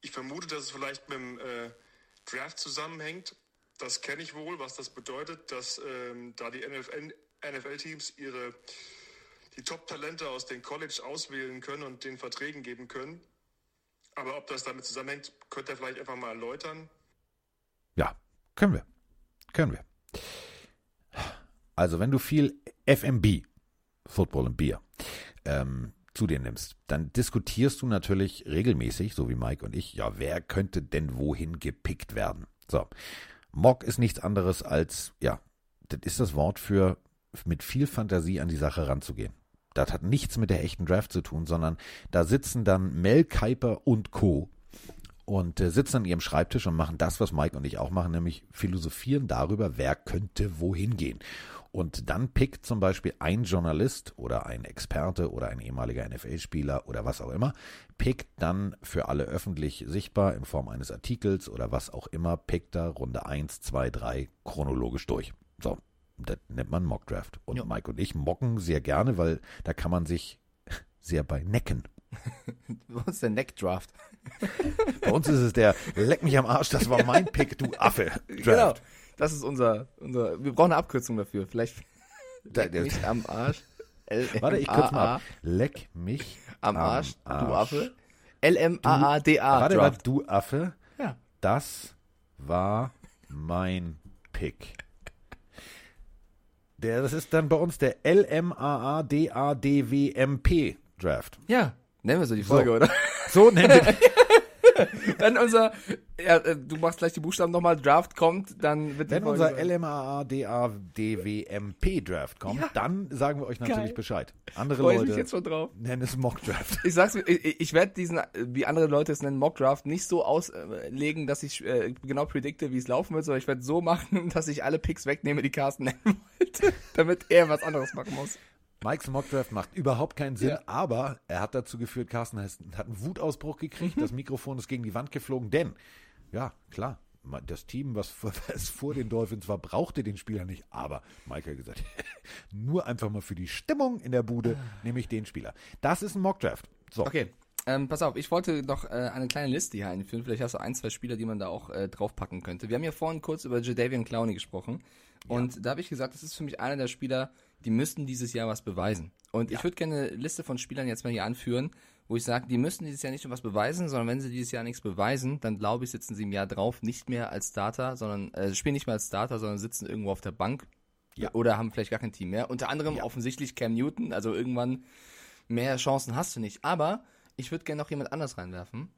Ich vermute, dass es vielleicht mit dem äh, Draft zusammenhängt. Das kenne ich wohl, was das bedeutet, dass ähm, da die NFL NFL-Teams ihre die Top-Talente aus den College auswählen können und den Verträgen geben können. Aber ob das damit zusammenhängt, könnt ihr vielleicht einfach mal erläutern. Ja, können wir. Können wir. Also, wenn du viel FMB, Football und Bier, ähm, zu dir nimmst, dann diskutierst du natürlich regelmäßig, so wie Mike und ich, ja, wer könnte denn wohin gepickt werden? So. Mock ist nichts anderes als, ja, das ist das Wort für mit viel Fantasie an die Sache ranzugehen. Das hat nichts mit der echten Draft zu tun, sondern da sitzen dann Mel Kiper und Co. und äh, sitzen an ihrem Schreibtisch und machen das, was Mike und ich auch machen, nämlich philosophieren darüber, wer könnte wohin gehen. Und dann pickt zum Beispiel ein Journalist oder ein Experte oder ein ehemaliger NFL-Spieler oder was auch immer, pickt dann für alle öffentlich sichtbar in Form eines Artikels oder was auch immer, pickt da Runde 1, 2, 3 chronologisch durch. So, das nennt man Mockdraft. Und Ja. Mike und ich mocken sehr gerne, weil da kann man sich sehr bei necken. Was ist der Neck-Draft? Bei uns ist es der Leck mich am Arsch, das war mein Pick, du Affe. Genau. Das ist unser, unser. Wir brauchen eine Abkürzung dafür. Vielleicht leck mich am Arsch. L Warte, ich kürze mal ab. Leck mich Am Arsch, du. Affe. L-M-A-A-D-A. Warte mal, Draft. du Affe. Ja. Das war mein Pick. Der, das ist dann bei uns der LMAADADWMP Draft. Ja. Nennen wir so die Folge, oder? So nennen wir Wenn unser, ja, äh, du machst gleich die Buchstaben nochmal, Draft kommt, dann wird Wenn unser sein. LMAADADWMP Draft kommt, Ja. dann sagen wir euch natürlich Geil. Bescheid. Andere mich Leute jetzt schon drauf. nennen es Mock Draft. Ich sag's, mir, ich, ich werde diesen, wie andere Leute es nennen, Mockdraft nicht so auslegen, dass ich äh, genau predikte, wie es laufen wird, sondern ich werde so machen, dass ich alle Picks wegnehme, die Carsten nennen wollte, damit er was anderes machen muss. Mikes Mockdraft macht überhaupt keinen Sinn, Ja. aber er hat dazu geführt, Carsten hat einen Wutausbruch gekriegt, das Mikrofon ist gegen die Wand geflogen, denn, ja, klar, das Team, was, vor- was vor den Dolphins war, brauchte den Spieler nicht, aber Mike hat gesagt, nur einfach mal für die Stimmung in der Bude nehme ich den Spieler. Das ist ein Mockdraft. So, Okay, ähm, pass auf, ich wollte noch äh, eine kleine Liste hier einführen. Vielleicht hast du ein, zwei Spieler, die man da auch äh, draufpacken könnte. Wir haben ja vorhin kurz über Jadavian Clowney gesprochen. Und da habe ich gesagt, das ist für mich einer der Spieler, die müssten dieses Jahr was beweisen. Und ich würde gerne eine Liste von Spielern jetzt mal hier anführen, wo ich sage, die müssen dieses Jahr nicht nur was beweisen, sondern wenn sie dieses Jahr nichts beweisen, dann glaube ich, sitzen sie im Jahr drauf nicht mehr als Starter, sondern äh, spielen nicht mehr als Starter, sondern sitzen irgendwo auf der Bank. Ja. Oder haben vielleicht gar kein Team mehr. Unter anderem offensichtlich Cam Newton, also irgendwann mehr Chancen hast du nicht. Aber ich würde gerne noch jemand anders reinwerfen.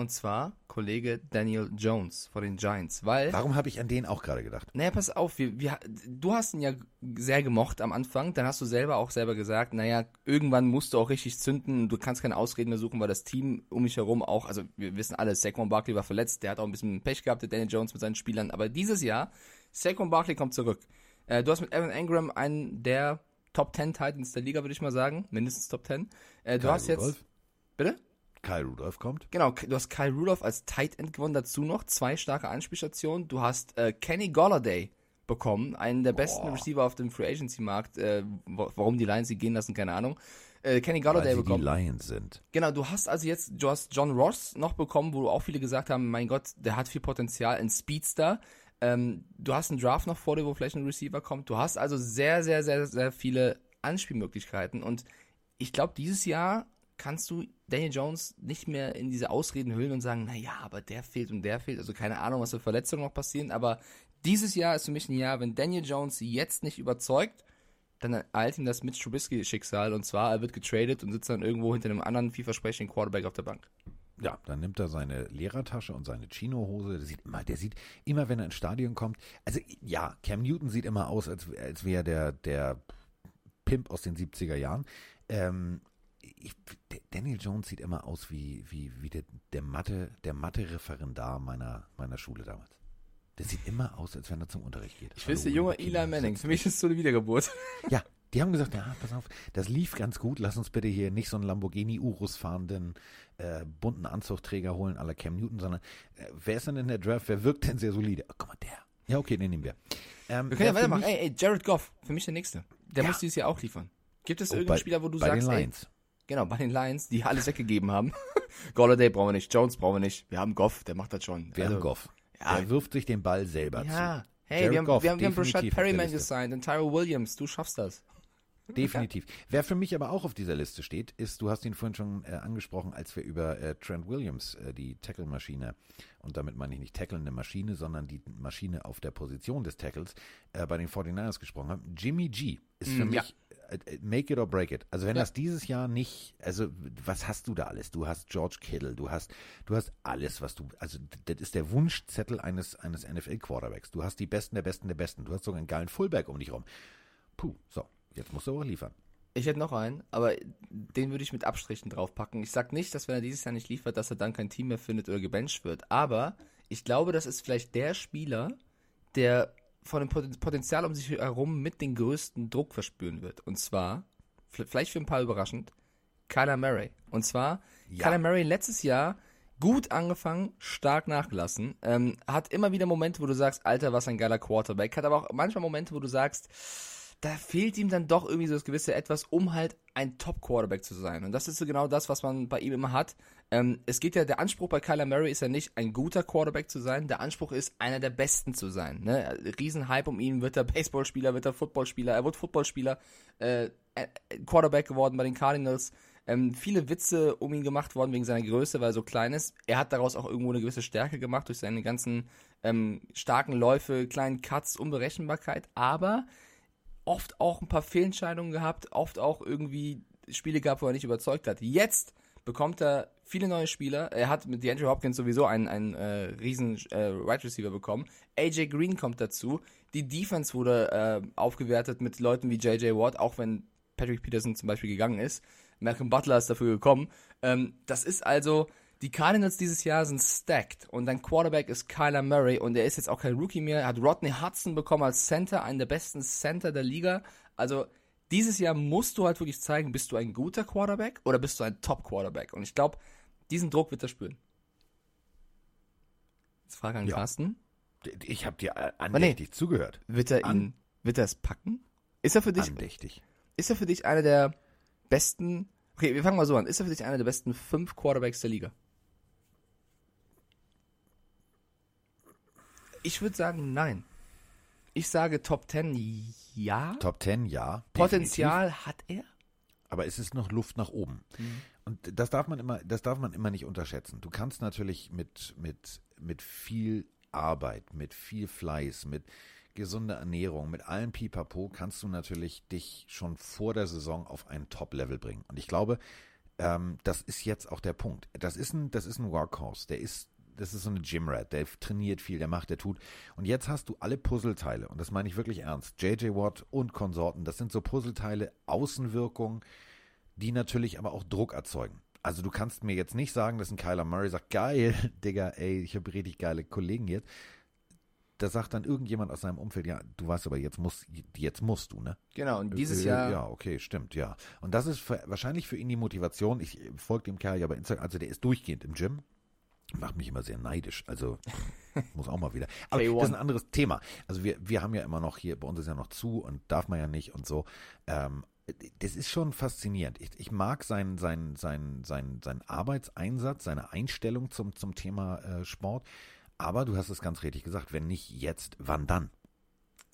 Und zwar Kollege Daniel Jones von den Giants. Weil. Warum habe ich an den auch gerade gedacht? Naja, pass auf, wir, wir, du hast ihn ja sehr gemocht am Anfang, dann hast du selber auch selber gesagt, naja, irgendwann musst du auch richtig zünden, du kannst keine Ausreden mehr suchen, weil das Team um mich herum auch, also wir wissen alle, Saquon Barkley war verletzt, der hat auch ein bisschen Pech gehabt, der Daniel Jones mit seinen Spielern, aber dieses Jahr, Saquon Barkley kommt zurück. Äh, du hast mit Evan Engram einen der Top 10 Titans der Liga, würde ich mal sagen, mindestens Top 10. Äh, du Kyle hast jetzt, Rudolph? bitte? Kyle Rudolph kommt. Genau, du hast Kyle Rudolph als Tight End gewonnen, dazu noch zwei starke Anspielstationen. Du hast äh, Kenny Golladay bekommen, einen der besten Boah. Receiver auf dem Free Agency Markt. Äh, wa- warum die Lions sie gehen lassen, keine Ahnung. Äh, Kenny Weil Golladay sie die bekommen. Lions sind. Genau, du hast also jetzt, du hast John Ross noch bekommen, wo auch viele gesagt haben, mein Gott, der hat viel Potenzial, ein Speedster. Ähm, du hast einen Draft noch vor dir, wo vielleicht ein Receiver kommt. Du hast also sehr, sehr, sehr, sehr viele Anspielmöglichkeiten und ich glaube, dieses Jahr kannst du Daniel Jones nicht mehr in diese Ausreden hüllen und sagen, naja, aber der fehlt und der fehlt. Also keine Ahnung, was für Verletzungen noch passieren, aber dieses Jahr ist für mich ein Jahr, wenn Daniel Jones jetzt nicht überzeugt, dann eilt ihm das Mitch Trubisky-Schicksal und zwar, er wird getradet und sitzt dann irgendwo hinter einem anderen vielversprechenden Quarterback auf der Bank. Ja, dann nimmt er seine Lehrertasche und seine Chino-Hose. Der sieht immer, der sieht immer, wenn er ins Stadion kommt. Also ja, Cam Newton sieht immer aus, als, als wäre der der Pimp aus den 70er Jahren. Ähm, ich, Daniel Jones sieht immer aus wie wie wie der der Mathe der Mathe-Referendar meiner meiner Schule damals. Der sieht immer aus, als wenn er zum Unterricht geht. Ich der junge Eli Manning. Für mich ist es so eine Wiedergeburt. ja, die haben gesagt, ja, pass auf, das lief ganz gut. Lass uns bitte hier nicht so einen Lamborghini Urus fahrenden äh, bunten Anzugträger holen à la Cam Newton, sondern äh, wer ist denn in der Draft? Wer wirkt denn sehr solide? Oh, guck mal, der. Ja, okay, den nehmen wir. Ähm, Wir können ja weitermachen. mich- Ey, ey, Jared Goff, für mich der Nächste. Der Ja. muss dieses Jahr auch liefern. Gibt es Oh, irgendeinen bei- Spieler, wo du bei sagst, den ey, Lions. Genau, bei den Lions, die alles weggegeben haben. Golladay brauchen wir nicht, Jones brauchen wir nicht. Wir haben Goff, der macht das schon. Wir Also, haben Goff. ja. Der wirft sich den Ball selber Ja. zu. Hey, Jared wir haben, Goff, wir haben, wir haben der Perryman gesigned und Tyrell Williams. Du schaffst das. Definitiv. Wer für mich aber auch auf dieser Liste steht, ist, du hast ihn vorhin schon äh, angesprochen, als wir über äh, Trent Williams, äh, die Tackle-Maschine, und damit meine ich nicht tackelnde Maschine, sondern die Maschine auf der Position des Tackles äh, bei den 49ers gesprochen haben. Jimmy G ist für Mm, ja. mich äh, make it or break it. Also wenn Ja. das dieses Jahr nicht, also was hast du da alles? Du hast George Kittle, du hast, du hast alles, was du, also das ist der Wunschzettel eines, eines NFL-Quarterbacks. Du hast die Besten der Besten der Besten. Du hast sogar einen geilen Fullback um dich rum. Puh, so, jetzt musst du aber liefern. Ich hätte noch einen, aber den würde ich mit Abstrichen draufpacken. Ich sag nicht, dass wenn er dieses Jahr nicht liefert, dass er dann kein Team mehr findet oder gebencht wird. Aber ich glaube, das ist vielleicht der Spieler, der von dem Poten- Potenzial um sich herum mit den größten Druck verspüren wird. Und zwar, vielleicht für ein paar überraschend, Kyler Murray. Und zwar, Ja. Kyler Murray letztes Jahr gut angefangen, stark nachgelassen. Ähm, hat immer wieder Momente, wo du sagst, Alter, was ein geiler Quarterback. Hat aber auch manchmal Momente, wo du sagst, da fehlt ihm dann doch irgendwie so das gewisse Etwas, um halt ein Top-Quarterback zu sein. Und das ist so genau das, was man bei ihm immer hat. Ähm, es geht ja, der Anspruch bei Kyler Murray ist ja nicht, ein guter Quarterback zu sein. Der Anspruch ist, einer der Besten zu sein. Ne? Riesenhype um ihn, wird er Baseballspieler, wird er Footballspieler, er wird Footballspieler, äh, äh, Quarterback geworden bei den Cardinals. Ähm, viele Witze um ihn gemacht worden wegen seiner Größe, weil er so klein ist. Er hat daraus auch irgendwo eine gewisse Stärke gemacht durch seine ganzen ähm, starken Läufe, kleinen Cuts, Unberechenbarkeit. Aber oft auch ein paar Fehlentscheidungen gehabt, oft auch irgendwie Spiele gehabt, wo er nicht überzeugt hat. Jetzt bekommt er viele neue Spieler. Er hat mit DeAndre Hopkins sowieso einen, einen äh, riesen äh, Wide Receiver bekommen. AJ Green kommt dazu. Die Defense wurde äh, aufgewertet mit Leuten wie JJ Watt, auch wenn Patrick Peterson zum Beispiel gegangen ist. Malcolm Butler ist dafür gekommen. Ähm, das ist also, die Cardinals dieses Jahr sind stacked und dein Quarterback ist Kyler Murray und er ist jetzt auch kein Rookie mehr. Er hat Rodney Hudson bekommen als Center, einen der besten Center der Liga. Also dieses Jahr musst du halt wirklich zeigen, bist du ein guter Quarterback oder bist du ein Top-Quarterback? Und ich glaube, diesen Druck wird er spüren. Jetzt Frage an Ja. Carsten. Ich habe dir äh, nee. andächtig zugehört. Wird er An- ihn, wird er es packen? Ist er für dich, Andächtig. ist er für dich einer der besten, okay, wir fangen mal so an. Ist er für dich einer der besten fünf Quarterbacks der Liga? Ich würde sagen, nein. Ich sage Top 10, ja. Top 10, ja. Potenzial hat er. aber es ist noch Luft nach oben. Und das darf man immer, das darf man immer nicht unterschätzen. Du kannst natürlich mit, mit, mit viel Arbeit, mit viel Fleiß, mit gesunder Ernährung, mit allem Pipapo, kannst du natürlich dich schon vor der Saison auf ein Top-Level bringen. Und ich glaube, ähm, das ist jetzt auch der Punkt. Das ist ein, das ist ein Workhorse. Der ist, das ist so eine Gymrat. Der trainiert viel, der macht, der tut. Und jetzt hast du alle Puzzleteile. Und das meine ich wirklich ernst. JJ Watt und Konsorten. Das sind so Puzzleteile, Außenwirkungen, die natürlich aber auch Druck erzeugen. Also du kannst mir jetzt nicht sagen, dass ein Kyler Murray sagt, geil, Digga, ey, ich habe richtig geile Kollegen jetzt. Da sagt dann irgendjemand aus seinem Umfeld, ja, du weißt aber, jetzt musst, jetzt musst du, ne? Genau, und dieses Äh, Jahr, Ja, okay, stimmt, ja. Und das ist für, wahrscheinlich für ihn die Motivation. Ich folge dem Kerl ja bei Instagram, also der ist durchgehend im Gym. Macht mich immer sehr neidisch. Also muss auch mal wieder. Aber K1. das ist ein anderes Thema. Also wir, wir haben ja immer noch hier, bei uns ist ja noch zu und darf man ja nicht und so. Ähm, das ist schon faszinierend. Ich, ich mag seinen, seinen, seinen, seinen, seinen Arbeitseinsatz, seine Einstellung zum, zum Thema äh, Sport. Aber du hast es ganz richtig gesagt, wenn nicht jetzt, wann dann?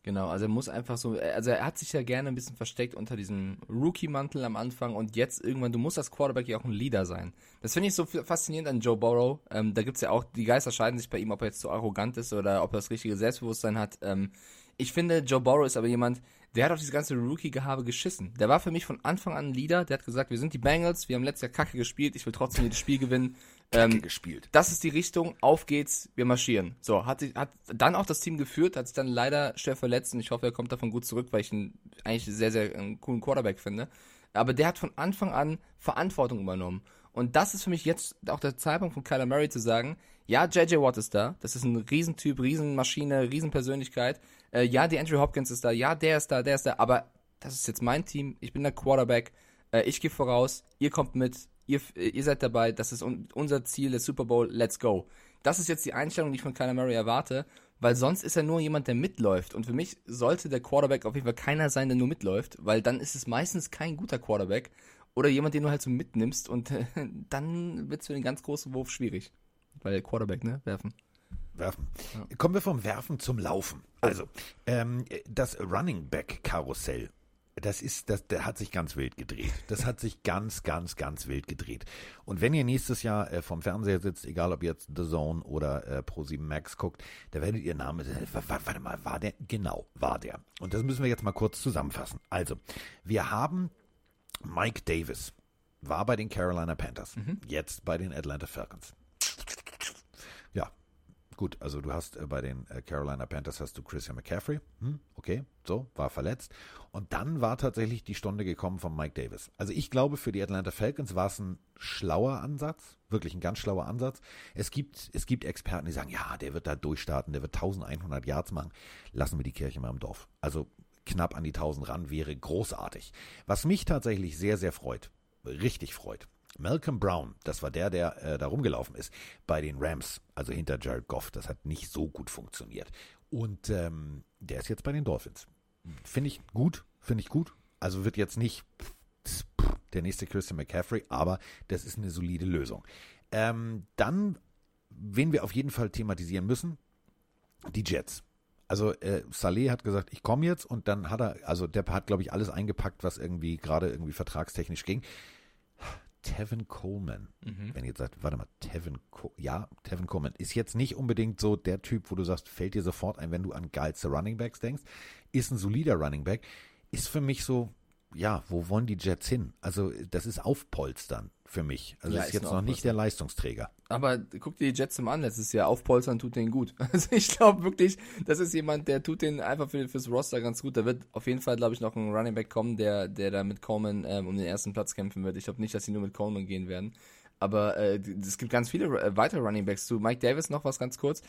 Genau, also er muss einfach so, also er hat sich ja gerne ein bisschen versteckt unter diesem Rookie-Mantel am Anfang und jetzt irgendwann, du musst als Quarterback ja auch ein Leader sein. Das finde ich so faszinierend an Joe Burrow. Ähm, da gibt's ja auch, die Geister scheiden sich bei ihm, ob er jetzt zu arrogant ist oder ob er das richtige Selbstbewusstsein hat. Ähm, ich finde, Joe Burrow ist aber jemand, der hat auf dieses ganze Rookie-Gehabe geschissen. Der war für mich von Anfang an ein Leader, der hat gesagt, wir sind die Bengals, wir haben letztes Jahr Kacke gespielt, ich will trotzdem jedes Spiel gewinnen. Ähm, gespielt. das ist die Richtung, auf geht's, wir marschieren. So, hat, sich- hat dann auch das Team geführt, hat sich dann leider schwer verletzt und ich hoffe, er kommt davon gut zurück, weil ich ihn eigentlich sehr, sehr einen coolen Quarterback finde. Aber der hat von Anfang an Verantwortung übernommen. Und das ist für mich jetzt auch der Zeitpunkt von Kyler Murray zu sagen, ja, JJ Watt ist da, das ist ein Riesentyp, Riesenmaschine, Riesenpersönlichkeit. Äh, ja, die Andrew Hopkins ist da, ja, der ist da, der ist da, aber das ist jetzt mein Team, ich bin der Quarterback, äh, ich gehe voraus, ihr kommt mit, ihr, ihr seid dabei, das ist un unser Ziel, der Super Bowl, let's go. Das ist jetzt die Einstellung, die ich von Kyler Murray erwarte, weil sonst ist er nur jemand, der mitläuft. Und für mich sollte der Quarterback auf jeden Fall keiner sein, der nur mitläuft, weil dann ist es meistens kein guter Quarterback oder jemand, den du halt so mitnimmst und äh, dann wird es für den ganz großen Wurf schwierig. Weil Quarterback, ne, werfen. Werfen. Kommen wir vom Werfen zum Laufen. Also, ähm, das Running Back Karussell, das ist, das, der hat sich ganz wild gedreht. Das hat sich ganz, ganz, ganz wild gedreht. Und wenn ihr nächstes Jahr äh, vom Fernseher sitzt, egal ob jetzt The Zone oder äh, Pro7 Max guckt, da werdet ihr Name, äh, wa- wa- warte mal, war der? Genau, war der. Und das müssen wir jetzt mal kurz zusammenfassen. Also, wir haben Mike Davis, war bei den Carolina Panthers, jetzt bei den Atlanta Falcons. Gut, also du hast äh, bei den äh, Carolina Panthers hast du Christian McCaffrey. Hm, okay, so, war verletzt. Und dann war tatsächlich die Stunde gekommen von Mike Davis. Also ich glaube, für die Atlanta Falcons war es ein schlauer Ansatz, wirklich ein ganz schlauer Ansatz. Es gibt, es gibt Experten, die sagen, ja, der wird da durchstarten, der wird 1100 Yards machen. Lassen wir die Kirche mal im Dorf. Also knapp an die 1000 ran wäre großartig. Was mich tatsächlich sehr, sehr freut, richtig freut, Malcolm Brown, das war der, der äh, da rumgelaufen ist, bei den Rams, also hinter Jared Goff. Das hat nicht so gut funktioniert. Und ähm, der ist jetzt bei den Dolphins. Finde ich gut, finde ich gut. Also wird jetzt nicht der nächste Christian McCaffrey, aber das ist eine solide Lösung. Ähm, dann, wen wir auf jeden Fall thematisieren müssen, die Jets. Also äh, Saleh hat gesagt, ich komme jetzt und dann hat er, also der hat, glaube ich, alles eingepackt, was irgendwie gerade irgendwie vertragstechnisch ging. Tevin Coleman, wenn ihr jetzt sagt, warte mal, Tevin, Co ja, Tevin Coleman ist jetzt nicht unbedingt so der Typ, wo du sagst, fällt dir sofort ein, wenn du an geilste Running Backs denkst, ist ein solider Running Back, ist für mich so, ja, wo wollen die Jets hin? Also das ist Aufpolstern für mich. Also Ja, ist ist jetzt noch nicht der Leistungsträger. Aber guck dir die Jets mal an, letztes Jahr aufpolstern tut denen gut. Also ich glaube wirklich, das ist jemand, der tut den einfach für, fürs Roster ganz gut. Da wird auf jeden Fall, glaube ich, noch ein Running Back kommen, der, der da mit Coleman ähm, um den ersten Platz kämpfen wird. Ich glaube nicht, dass sie nur mit Coleman gehen werden. Aber äh, es gibt ganz viele äh, weitere Running Backs. Zu Mike Davis noch was ganz kurz.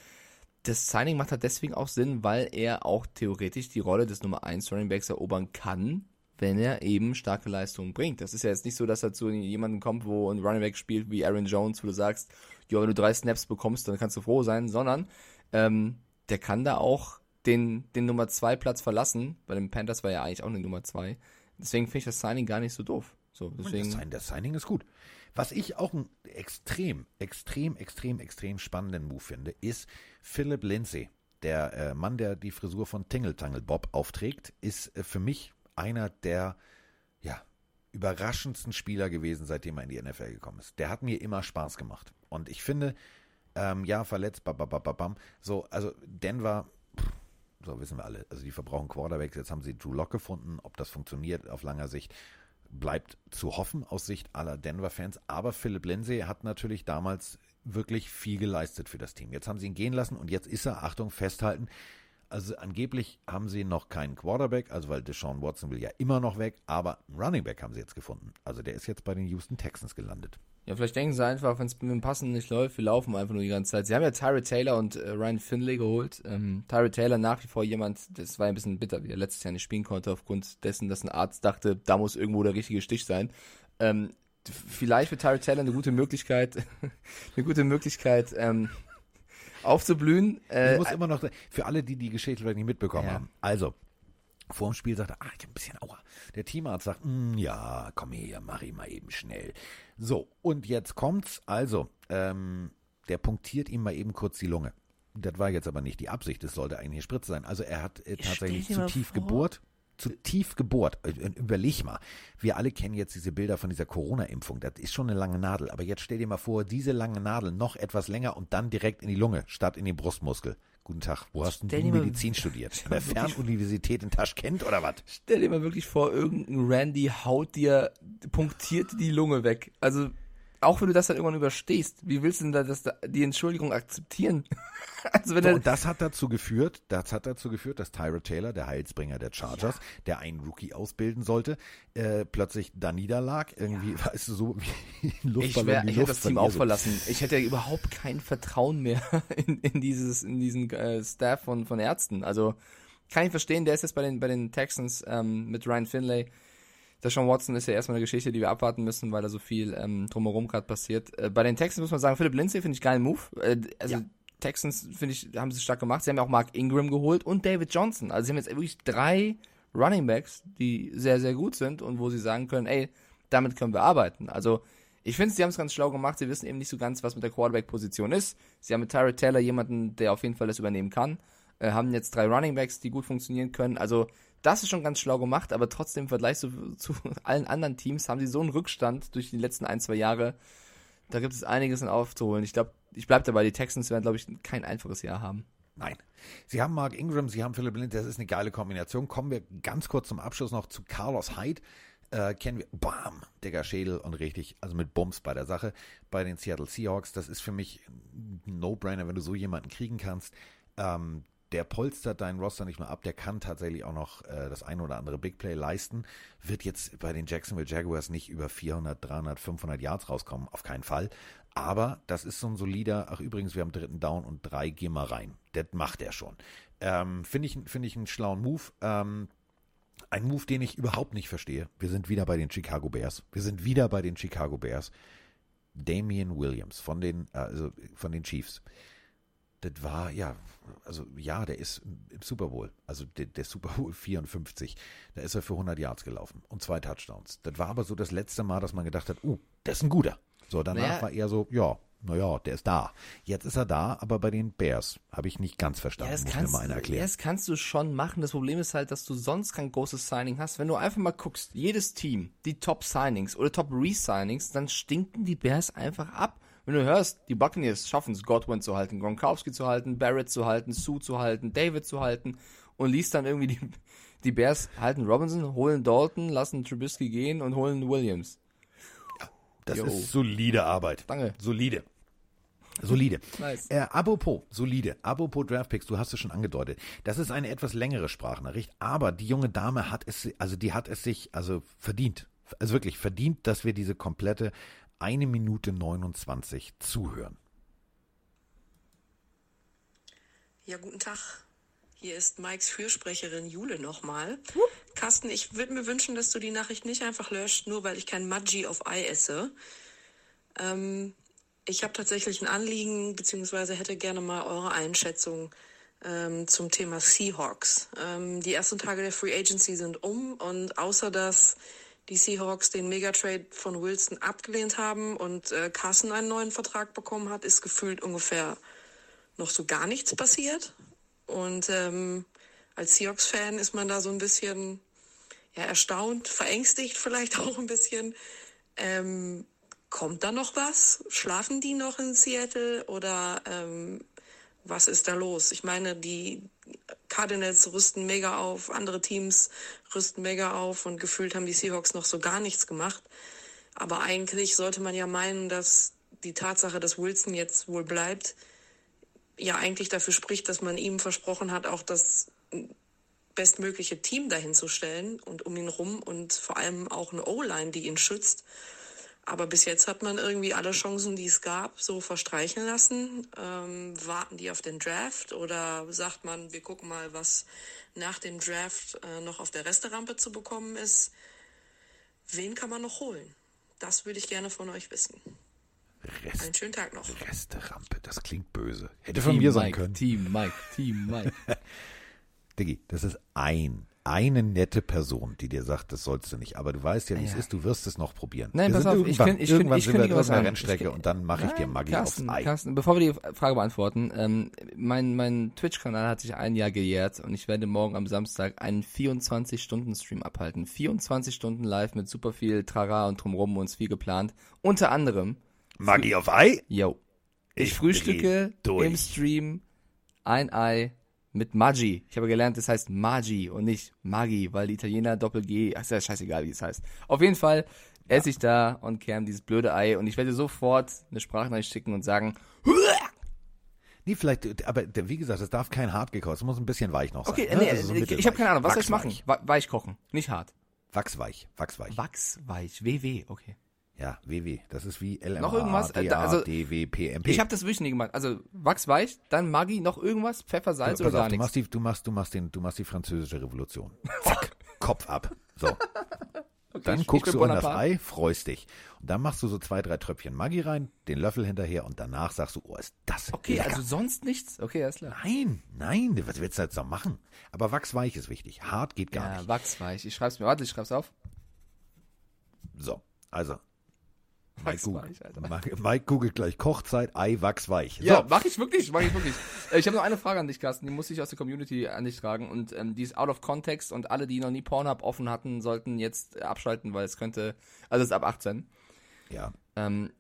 Das Signing macht halt deswegen auch Sinn, weil er auch theoretisch die Rolle des Nummer 1 Running Backs erobern kann, wenn er eben starke Leistungen bringt. Das ist ja jetzt nicht so, dass er zu jemandem kommt, wo ein Running Back spielt wie Aaron Jones, wo du sagst, ja, wenn du drei Snaps bekommst, dann kannst du froh sein, sondern ähm, der kann da auch den, den Nummer 2 Platz verlassen. Bei den Panthers war ja eigentlich auch eine Nummer 2. Deswegen finde ich das Signing gar nicht so doof. So, deswegen, Das, das Signing ist gut. Was ich auch einen extrem, extrem, extrem, extrem spannenden Move finde, ist Philip Lindsay. Der äh, Mann, der die Frisur von Tingle Tangle Bob aufträgt, ist äh, für mich einer der ja, überraschendsten Spieler gewesen, seitdem er in die NFL gekommen ist. Der hat mir immer Spaß gemacht. Und ich finde, ähm, ja, verletzt, babababam, so, also Denver, pff, so wissen wir alle, also die verbrauchen Quarterbacks, jetzt haben sie Drew Lock gefunden, ob das funktioniert auf langer Sicht, bleibt zu hoffen aus Sicht aller Denver-Fans. Aber Philipp Lindsay hat natürlich damals wirklich viel geleistet für das Team. Jetzt haben sie ihn gehen lassen und jetzt ist er, Achtung, festhalten. Also angeblich haben sie noch keinen Quarterback, also weil Deshaun Watson will ja immer noch weg, aber einen Running Back haben sie jetzt gefunden. Also der ist jetzt bei den Houston Texans gelandet. Ja, vielleicht denken sie einfach, wenn es mit dem Passen nicht läuft, wir laufen einfach nur die ganze Zeit. Sie haben ja Tyree Taylor und äh, Ryan Finley geholt. Ähm, Tyree Taylor nach wie vor jemand, das war ein bisschen bitter, wie er letztes Jahr nicht spielen konnte, aufgrund dessen, dass ein Arzt dachte, da muss irgendwo der richtige Stich sein. Ähm, vielleicht für Tyree Taylor eine gute Möglichkeit, eine gute Möglichkeit, ähm, aufzublühen. Äh, ich muss immer noch, für alle, die die Geschichte vielleicht nicht mitbekommen Ja. haben. Also, vor dem Spiel sagte er, ah, ich hab ein bisschen Aua. Der Teamarzt sagt, "Mm, ja, komm her, mach ihn mal eben schnell. So, und jetzt kommt's. Also, ähm, der punktiert ihm mal eben kurz die Lunge. Das war jetzt aber nicht die Absicht, es sollte eigentlich eine Spritze sein. Also er hat äh, tatsächlich zu tief vor- gebohrt. Zu tief gebohrt. Äh, äh, Überleg mal. Wir alle kennen jetzt diese Bilder von dieser Corona-Impfung. Das ist schon eine lange Nadel. Aber jetzt stell dir mal vor, diese lange Nadel noch etwas länger und dann direkt in die Lunge statt in den Brustmuskel. Guten Tag. Wo hast denn Stell du dir mal- Medizin studiert? An der Fernuniversität in Taschkent oder was? Stell dir mal wirklich vor, irgendein Randy haut dir punktiert die Lunge weg. Also, auch wenn du das dann irgendwann überstehst, wie willst du denn da, das, da die Entschuldigung akzeptieren? also wenn So, und das hat dazu geführt, das hat dazu geführt, dass Tyra Taylor, der Heilsbringer der Chargers, der einen Rookie ausbilden sollte, äh, plötzlich da niederlag. Irgendwie, weißt du, so wie ein ich, Luftballon. wär, die ich hätte Luft das Team auch verlassen. Ich hätte ja überhaupt kein Vertrauen mehr in, in dieses, in diesen äh, Staff von, von Ärzten. Also kann ich verstehen, der ist jetzt bei den, bei den Texans ähm, mit Ryan Finlay. Der Sean Watson ist ja erstmal eine Geschichte, die wir abwarten müssen, weil da so viel ähm, drumherum gerade passiert. Äh, bei den Texans muss man sagen, Philip Lindsay finde ich geilen Move. Äh, also Ja. Texans finde ich, haben sie stark gemacht. Sie haben ja auch Mark Ingram geholt und David Johnson. Also sie haben jetzt wirklich drei Running Backs, die sehr, sehr gut sind und wo sie sagen können, ey, damit können wir arbeiten. Also ich finde, sie haben es ganz schlau gemacht. Sie wissen eben nicht so ganz, was mit der Quarterback-Position ist. Sie haben mit Tyrod Taylor jemanden, der auf jeden Fall das übernehmen kann. Äh, haben jetzt drei Running Backs, die gut funktionieren können. Also das ist schon ganz schlau gemacht, aber trotzdem im Vergleich zu, zu allen anderen Teams haben sie so einen Rückstand durch die letzten ein, zwei Jahre. Da gibt es einiges in aufzuholen. Ich glaube, ich bleibe dabei, die Texans werden, glaube ich, kein einfaches Jahr haben. Nein. Sie haben Mark Ingram, Sie haben Philip Lindsay, das ist eine geile Kombination. Kommen wir ganz kurz zum Abschluss noch zu Carlos Hyde. Äh, kennen wir, bam, Digger Schädel und richtig, also mit Bums bei der Sache bei den Seattle Seahawks. Das ist für mich ein No-Brainer, wenn du so jemanden kriegen kannst. Ähm, der polstert deinen Roster nicht nur ab, der kann tatsächlich auch noch äh, das ein oder andere Big Play leisten. Wird jetzt bei den Jacksonville Jaguars nicht über 400, 300, 500 Yards rauskommen, auf keinen Fall. Aber das ist so ein solider, ach übrigens, wir haben dritten Down und drei, geh mal rein. Das macht er schon. Ähm, Finde ich, finde ich einen schlauen Move. Ähm, ein Move, den ich überhaupt nicht verstehe. Wir sind wieder bei den Chicago Bears. Wir sind wieder bei den Chicago Bears. Damian Williams von den, äh, also von den Chiefs. Das war, ja, also ja, der ist im Super Bowl, also der, der Super Bowl 54, da ist er für 100 Yards gelaufen und zwei Touchdowns. Das war aber so das letzte Mal, dass man gedacht hat, uh, das ist ein guter. So, danach Naja. war er so, ja, naja, der ist da. Jetzt ist er da, aber bei den Bears habe ich nicht ganz verstanden. Ja, das kannst, mal erklären. das kannst du schon machen. Das Problem ist halt, dass du sonst kein großes Signing hast. Wenn du einfach mal guckst, jedes Team, die Top-Signings oder Top-Re-Signings, dann stinken die Bears einfach ab. Wenn du hörst, die Buccaneers schaffen es, Godwin zu halten, Gronkowski zu halten, Barrett zu halten, Sue zu halten, David zu halten und liest dann irgendwie die, die Bears halten Robinson, holen Dalton, lassen Trubisky gehen und holen Williams. Das Jo. ist solide Arbeit. Danke. Solide. Solide. Nice. Äh, apropos, solide. Apropos Draftpicks, du hast es schon angedeutet. Das ist eine etwas längere Sprachnachricht, aber die junge Dame hat es, also die hat es sich, also verdient. Also wirklich verdient, dass wir diese komplette eine Minute 29 zuhören. Ja, guten Tag. Hier ist Mikes Fürsprecherin Jule nochmal. Carsten, ich würde mir wünschen, dass du die Nachricht nicht einfach löscht, nur weil ich kein Maggi auf Ei esse. Ähm, ich habe tatsächlich ein Anliegen, beziehungsweise hätte gerne mal eure Einschätzung ähm, zum Thema Seahawks. Ähm, die ersten Tage der Free Agency sind um und außer dass die Seahawks den Megatrade von Wilson abgelehnt haben und äh, Carson einen neuen Vertrag bekommen hat, ist gefühlt ungefähr noch so gar nichts passiert. Und ähm, als Seahawks-Fan ist man da so ein bisschen ja, erstaunt, verängstigt vielleicht auch ein bisschen. Ähm, kommt da noch was? Schlafen die noch in Seattle oder ähm, Was ist da los? Ich meine, die Cardinals rüsten mega auf, andere Teams rüsten mega auf und gefühlt haben die Seahawks noch so gar nichts gemacht. Aber eigentlich sollte man ja meinen, dass die Tatsache, dass Wilson jetzt wohl bleibt, ja eigentlich dafür spricht, dass man ihm versprochen hat, auch das bestmögliche Team dahin zu stellen und um ihn rum und vor allem auch eine O-Line, die ihn schützt. Aber bis jetzt hat man irgendwie alle Chancen, die es gab, so verstreichen lassen. Ähm, warten die auf den Draft oder sagt man, wir gucken mal, was nach dem Draft äh, noch auf der Resterampe zu bekommen ist. Wen kann man noch holen? Das würde ich gerne von euch wissen. Rest, Einen schönen Tag noch. Resterampe, das klingt böse. Hätte von mir sein Mike, können. Team Mike, Team Mike. Diggi, das ist ein, eine nette Person, die dir sagt, das sollst du nicht. Aber du weißt ja, wie es Ja. ist, du wirst es noch probieren. Nein, wir pass auf, ich kün- ich irgendwann ich sind wir kündige auf einer. Rennstrecke Ich- und dann mache ich dir Maggi Carsten, aufs Ei. Carsten, bevor wir die Frage beantworten, ähm, mein, mein Twitch-Kanal hat sich ein Jahr gejährt und ich werde morgen am Samstag einen 24-Stunden-Stream abhalten. 24 Stunden live mit super viel Trara und drumrum und viel geplant. Unter anderem, Maggi auf Ei? yo, ich, Ich frühstücke im Stream ein Ei mit Maggi. Ich habe gelernt, es heißt Maggi und nicht Maggi, weil die Italiener Doppel-G, ist ja scheißegal, wie es heißt. Auf jeden Fall esse ich da und kern dieses blöde Ei und ich werde sofort eine Sprachnachricht schicken und sagen, Nee, vielleicht, aber wie gesagt, es darf kein hart gekocht, es muss ein bisschen weich noch sein. okay, ne? nee, Also so ich, ich habe keine Ahnung, was soll ich machen? Weich kochen, nicht hart. Wachsweich, wachsweich. Wachsweich, WW, okay. Ja, WW, das ist wie LMA, Noch irgendwas? Äh, DA, also- DW, PMP. Ich habe das wirklich nie gemacht. Also Wachsweich, dann Maggi, noch irgendwas, Pfeffer, Salz Pass oder gar auf, du nichts. machst, die, du, machst, du, machst den, du machst die französische Revolution. Zack, Kopf ab. So. Dann ich- guckst ich du in das. Ei, freust dich. Und dann machst du so zwei, drei Tröpfchen Maggi rein, den Löffel hinterher und danach sagst du, oh, ist das Okay, lecker. also sonst nichts? Okay, alles klar. nein, nein, was willst du jetzt noch machen? Aber wachsweich ist wichtig. Hart geht gar Ja, nicht. Wachsweich. Ich schreib's mir, warte, ich schreib's auf. So, also. Mike, Alter. Mike, Mike googelt gleich Kochzeit, Ei, wachsweich. Ja, So, mach ich wirklich, mach ich wirklich. Äh, ich habe noch eine Frage an dich, Carsten, die muss ich aus der Community an dich tragen und ähm, die ist out of context und alle, die noch nie Pornhub offen hatten, sollten jetzt äh, abschalten, weil es könnte, also es ist ab 18. ja. Ähm,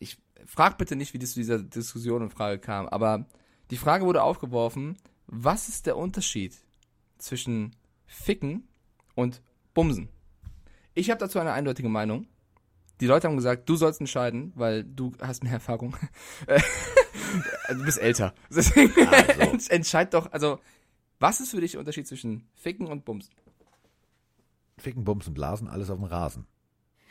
ich frag bitte nicht, wie das zu dieser Diskussion und Frage kam, aber die Frage wurde aufgeworfen, was ist der Unterschied zwischen Ficken und Bumsen? Ich habe dazu eine eindeutige Meinung. Die Leute haben gesagt, du sollst entscheiden, weil du hast mehr Erfahrung. Du bist älter. Deswegen Also. entscheid doch, also was ist für dich der Unterschied zwischen Ficken und Bumsen? Ficken, Bumsen, Blasen, alles auf dem Rasen.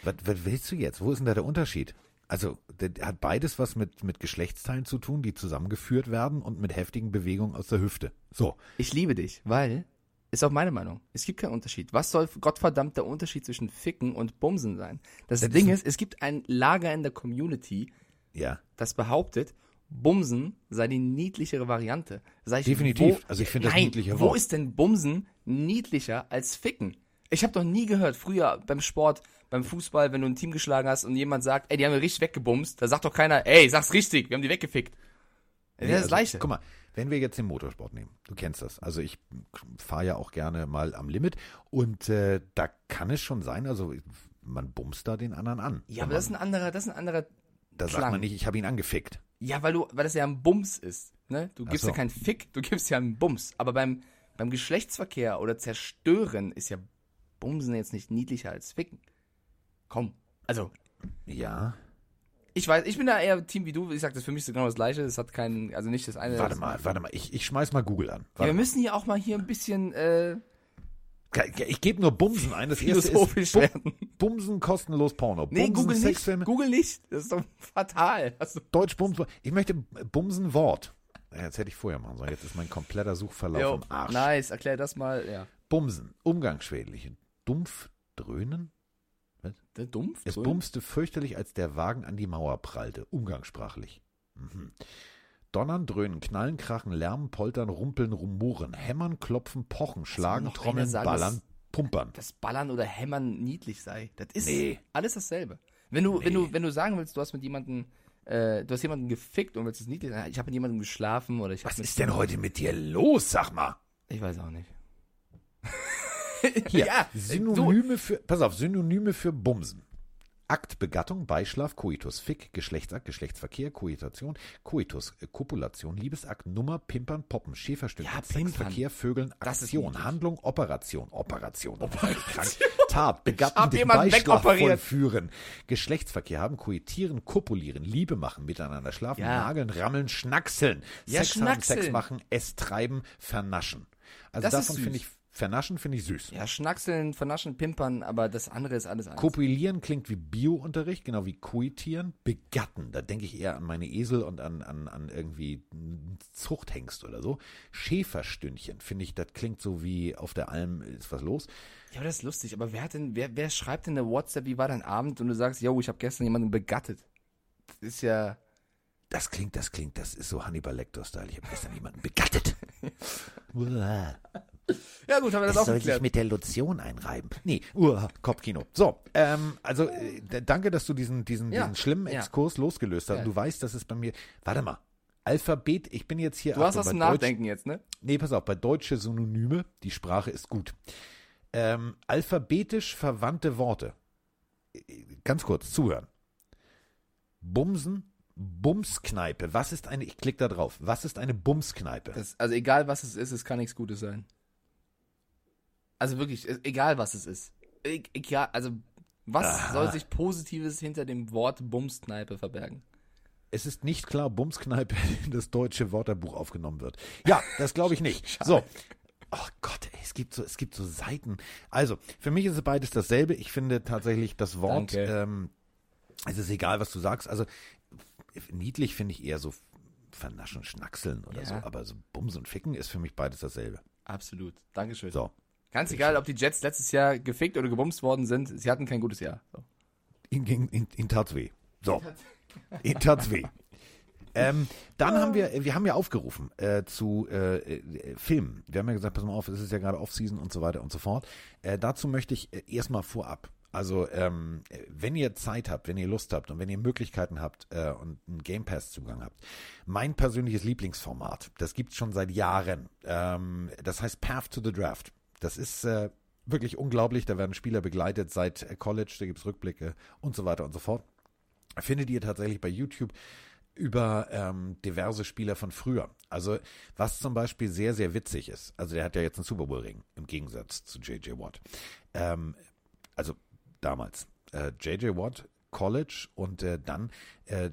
Was, was willst du jetzt? Wo ist denn da der Unterschied? Also, der hat beides was mit, mit Geschlechtsteilen zu tun, die zusammengeführt werden und mit heftigen Bewegungen aus der Hüfte. So. Ich liebe dich, weil, ist auch meine Meinung, es gibt keinen Unterschied. Was soll Gottverdammt der Unterschied zwischen Ficken und Bumsen sein? Das, Das Ding ist ist, es gibt ein Lager in der Community, Ja. das behauptet, Bumsen sei die niedlichere Variante. Ich, Definitiv. Wo, Also ich finde das Nein, niedliche Wo ist denn Bumsen niedlicher als Ficken? Ich habe doch nie gehört, früher beim Sport, beim Fußball, wenn du ein Team geschlagen hast und jemand sagt, ey, die haben wir richtig weggebumst, da sagt doch keiner, ey, sag's richtig, wir haben die weggefickt. Das ist das also, Gleiche. Guck mal, wenn wir jetzt den Motorsport nehmen, du kennst das. Also ich fahre ja auch gerne mal am Limit und äh, da kann es schon sein, also man bumst da den anderen an. Ja, aber das ist ein anderer, das ist ein anderer da sagt Klang. man nicht, ich habe ihn angefickt. Ja, weil du, weil das ja ein Bums ist. Ne? Du gibst so. ja keinen Fick, du gibst ja einen Bums. Aber beim, beim Geschlechtsverkehr oder Zerstören ist ja Bumsen jetzt nicht niedlicher als Ficken. Komm. Also, Ja. Ich weiß, ich bin da eher Team wie du. Ich sag, das ist für mich so genau das Gleiche. Das hat keinen, also nicht das eine. Warte das mal, warte mal, ich, ich schmeiß mal Google an. Ja, wir müssen hier auch mal hier ein bisschen äh. Ich gebe nur Bumsen ein. Das erste ist werden. Bumsen kostenlos Porno. Nee, Bumsen, Google nicht. Sexfilme, Google nicht. Das ist doch fatal. Also, Deutsch Bumsen. Ich möchte Bumsen Wort. Jetzt hätte ich vorher machen sollen. Jetzt ist mein kompletter Suchverlauf jo, im Arsch. nice, erklär das mal. Ja. Bumsen, umgangsschwädlich. Dumpf dröhnen? Der Dumpf? Es bumste fürchterlich, als der Wagen an die Mauer prallte. Umgangssprachlich. Mhm. Donnern, dröhnen, knallen, krachen, lärmen, poltern, rumpeln, rumoren, hämmern, klopfen, pochen, schlagen, trommeln, sagen, ballern, pumpern. dass Ballern oder Hämmern niedlich sei. Das ist Nee. alles dasselbe. Wenn du, wenn Nee. du, wenn du sagen willst, du hast mit jemandem, äh, du hast jemanden gefickt und willst es niedlich sein, ich habe mit jemandem geschlafen oder ich Was ist denn heute mit dir los, sag mal? Ich weiß auch nicht. Hier, Ja, Synonyme für, pass auf, Synonyme für Bumsen. Akt, Begattung, Beischlaf, Coitus, Fick, Geschlechtsakt, Geschlechtsverkehr, Koitation, Coitus, äh, Kopulation, Liebesakt, Nummer, Pimpern, Poppen, Schäferstücken, Ja, Sex, Pimpern. Verkehr, Vögeln, Aktion. Handlung, Operation, Operation, Krank, Tat, Begatten, den Beischlaf vollführen, Geschlechtsverkehr haben, koitieren, kopulieren, Liebe machen, miteinander schlafen, Ja. nageln, rammeln, schnackseln, Ja, Sex haben, Sex schnackseln. machen, es treiben, vernaschen. Also Das davon finde ich, vernaschen finde ich süß. Ja, schnackseln, vernaschen, pimpern, aber das andere ist alles eins. Kopulieren klingt wie Biounterricht, genau wie Koitieren. Begatten, da denke ich eher an meine Esel und an, an, an irgendwie einen Zuchthengst oder so. Schäferstündchen, finde ich, das klingt so wie auf der Alm ist was los. Ja, aber das ist lustig. Aber wer hat denn, wer, wer schreibt denn eine WhatsApp, wie war dein Abend? Und du sagst, yo, ich habe gestern jemanden begattet. Das ist ja. Das klingt, das klingt, das ist so Hannibal Lecter-Style. Ich habe gestern jemanden begattet. Ja gut, haben wir das Es auch soll sich geklärt. mit der Lotion einreiben. Nee, uah, Kopfkino. So, ähm, also äh, danke, dass du diesen, diesen, Ja, diesen schlimmen ja. Exkurs losgelöst hast. Ja. Du weißt, dass es bei mir. Warte mal. Alphabet, ich bin jetzt hier. Du hast Achtung, bei Deutsch- Nachdenken jetzt, ne? Nee, pass auf, bei deutsche Synonyme, die Sprache ist gut. Ähm, alphabetisch verwandte Worte. Ganz kurz, zuhören. Bumsen, Bumskneipe. Was ist eine, ich klicke da drauf, was ist eine Bumskneipe? Das, also egal was es ist, es kann nichts Gutes sein. Also wirklich, egal was es ist. E egal, also was soll sich Positives hinter dem Wort Bumskneipe verbergen? Es ist nicht klar, Bumskneipe in das deutsche Wörterbuch aufgenommen wird. Ja, das glaube ich nicht. so. Oh Gott, ey, es gibt so, es gibt so Seiten. Also, für mich ist es beides dasselbe. Ich finde tatsächlich das Wort, ähm, es ist egal, was du sagst. Also, niedlich finde ich eher so vernaschen, schnackseln oder Ja. so. Aber so Bums und Ficken ist für mich beides dasselbe. Absolut. Dankeschön. So. Ganz egal, ob die Jets letztes Jahr gefickt oder gebumst worden sind, sie hatten kein gutes Jahr. So. Ging, ihn, ihn tat's weh. So. Ihnen tat's weh. Ähm, dann haben wir, wir haben ja aufgerufen äh, zu äh, äh, Filmen. Wir haben ja gesagt, pass mal auf, es ist ja gerade Off-Season und so weiter und so fort. Äh, dazu möchte ich äh, erstmal vorab. Also, ähm, äh, wenn ihr Zeit habt, wenn ihr Lust habt und wenn ihr Möglichkeiten habt und einen Game Pass-Zugang habt, mein persönliches Lieblingsformat, das gibt's schon seit Jahren. Ähm, das heißt Path to the Draft. Das ist äh, wirklich unglaublich. Da werden Spieler begleitet seit äh, College, da gibt's Rückblicke und so weiter und so fort. Findet ihr tatsächlich bei YouTube über ähm, diverse Spieler von früher. Also was zum Beispiel sehr, sehr witzig ist. Also der hat ja jetzt einen Super Bowl Ring im Gegensatz zu JJ Watt. Ähm, also damals. Äh, JJ Watt, College und äh, dann äh,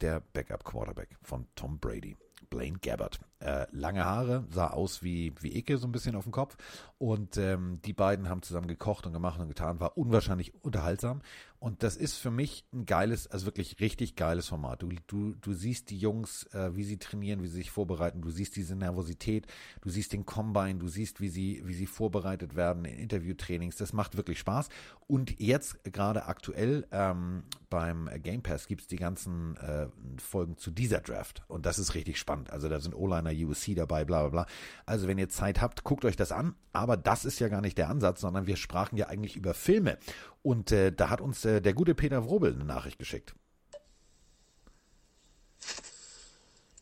der Backup Quarterback von Tom Brady. Blaine Gabbard. Äh, lange Haare, sah aus wie, wie Icke so ein bisschen auf dem Kopf. Und ähm, die beiden haben zusammen gekocht und gemacht und getan, war unwahrscheinlich unterhaltsam. Und das ist für mich ein geiles, also wirklich richtig geiles Format. Du, du, du siehst die Jungs, äh, wie sie trainieren, wie sie sich vorbereiten, du siehst diese Nervosität, du siehst den Combine, du siehst, wie sie, wie sie vorbereitet werden in Interviewtrainings. Das macht wirklich Spaß. Und jetzt gerade aktuell ähm, beim Game Pass gibt's die ganzen äh, Folgen zu dieser Draft. Und das ist richtig spannend. Also da sind O-Liner USC dabei, bla bla bla. Also wenn ihr Zeit habt, guckt euch das an. Aber das ist ja gar nicht der Ansatz, sondern wir sprachen ja eigentlich über Filme. Und äh, da hat uns äh, der gute Peter Wrobel eine Nachricht geschickt.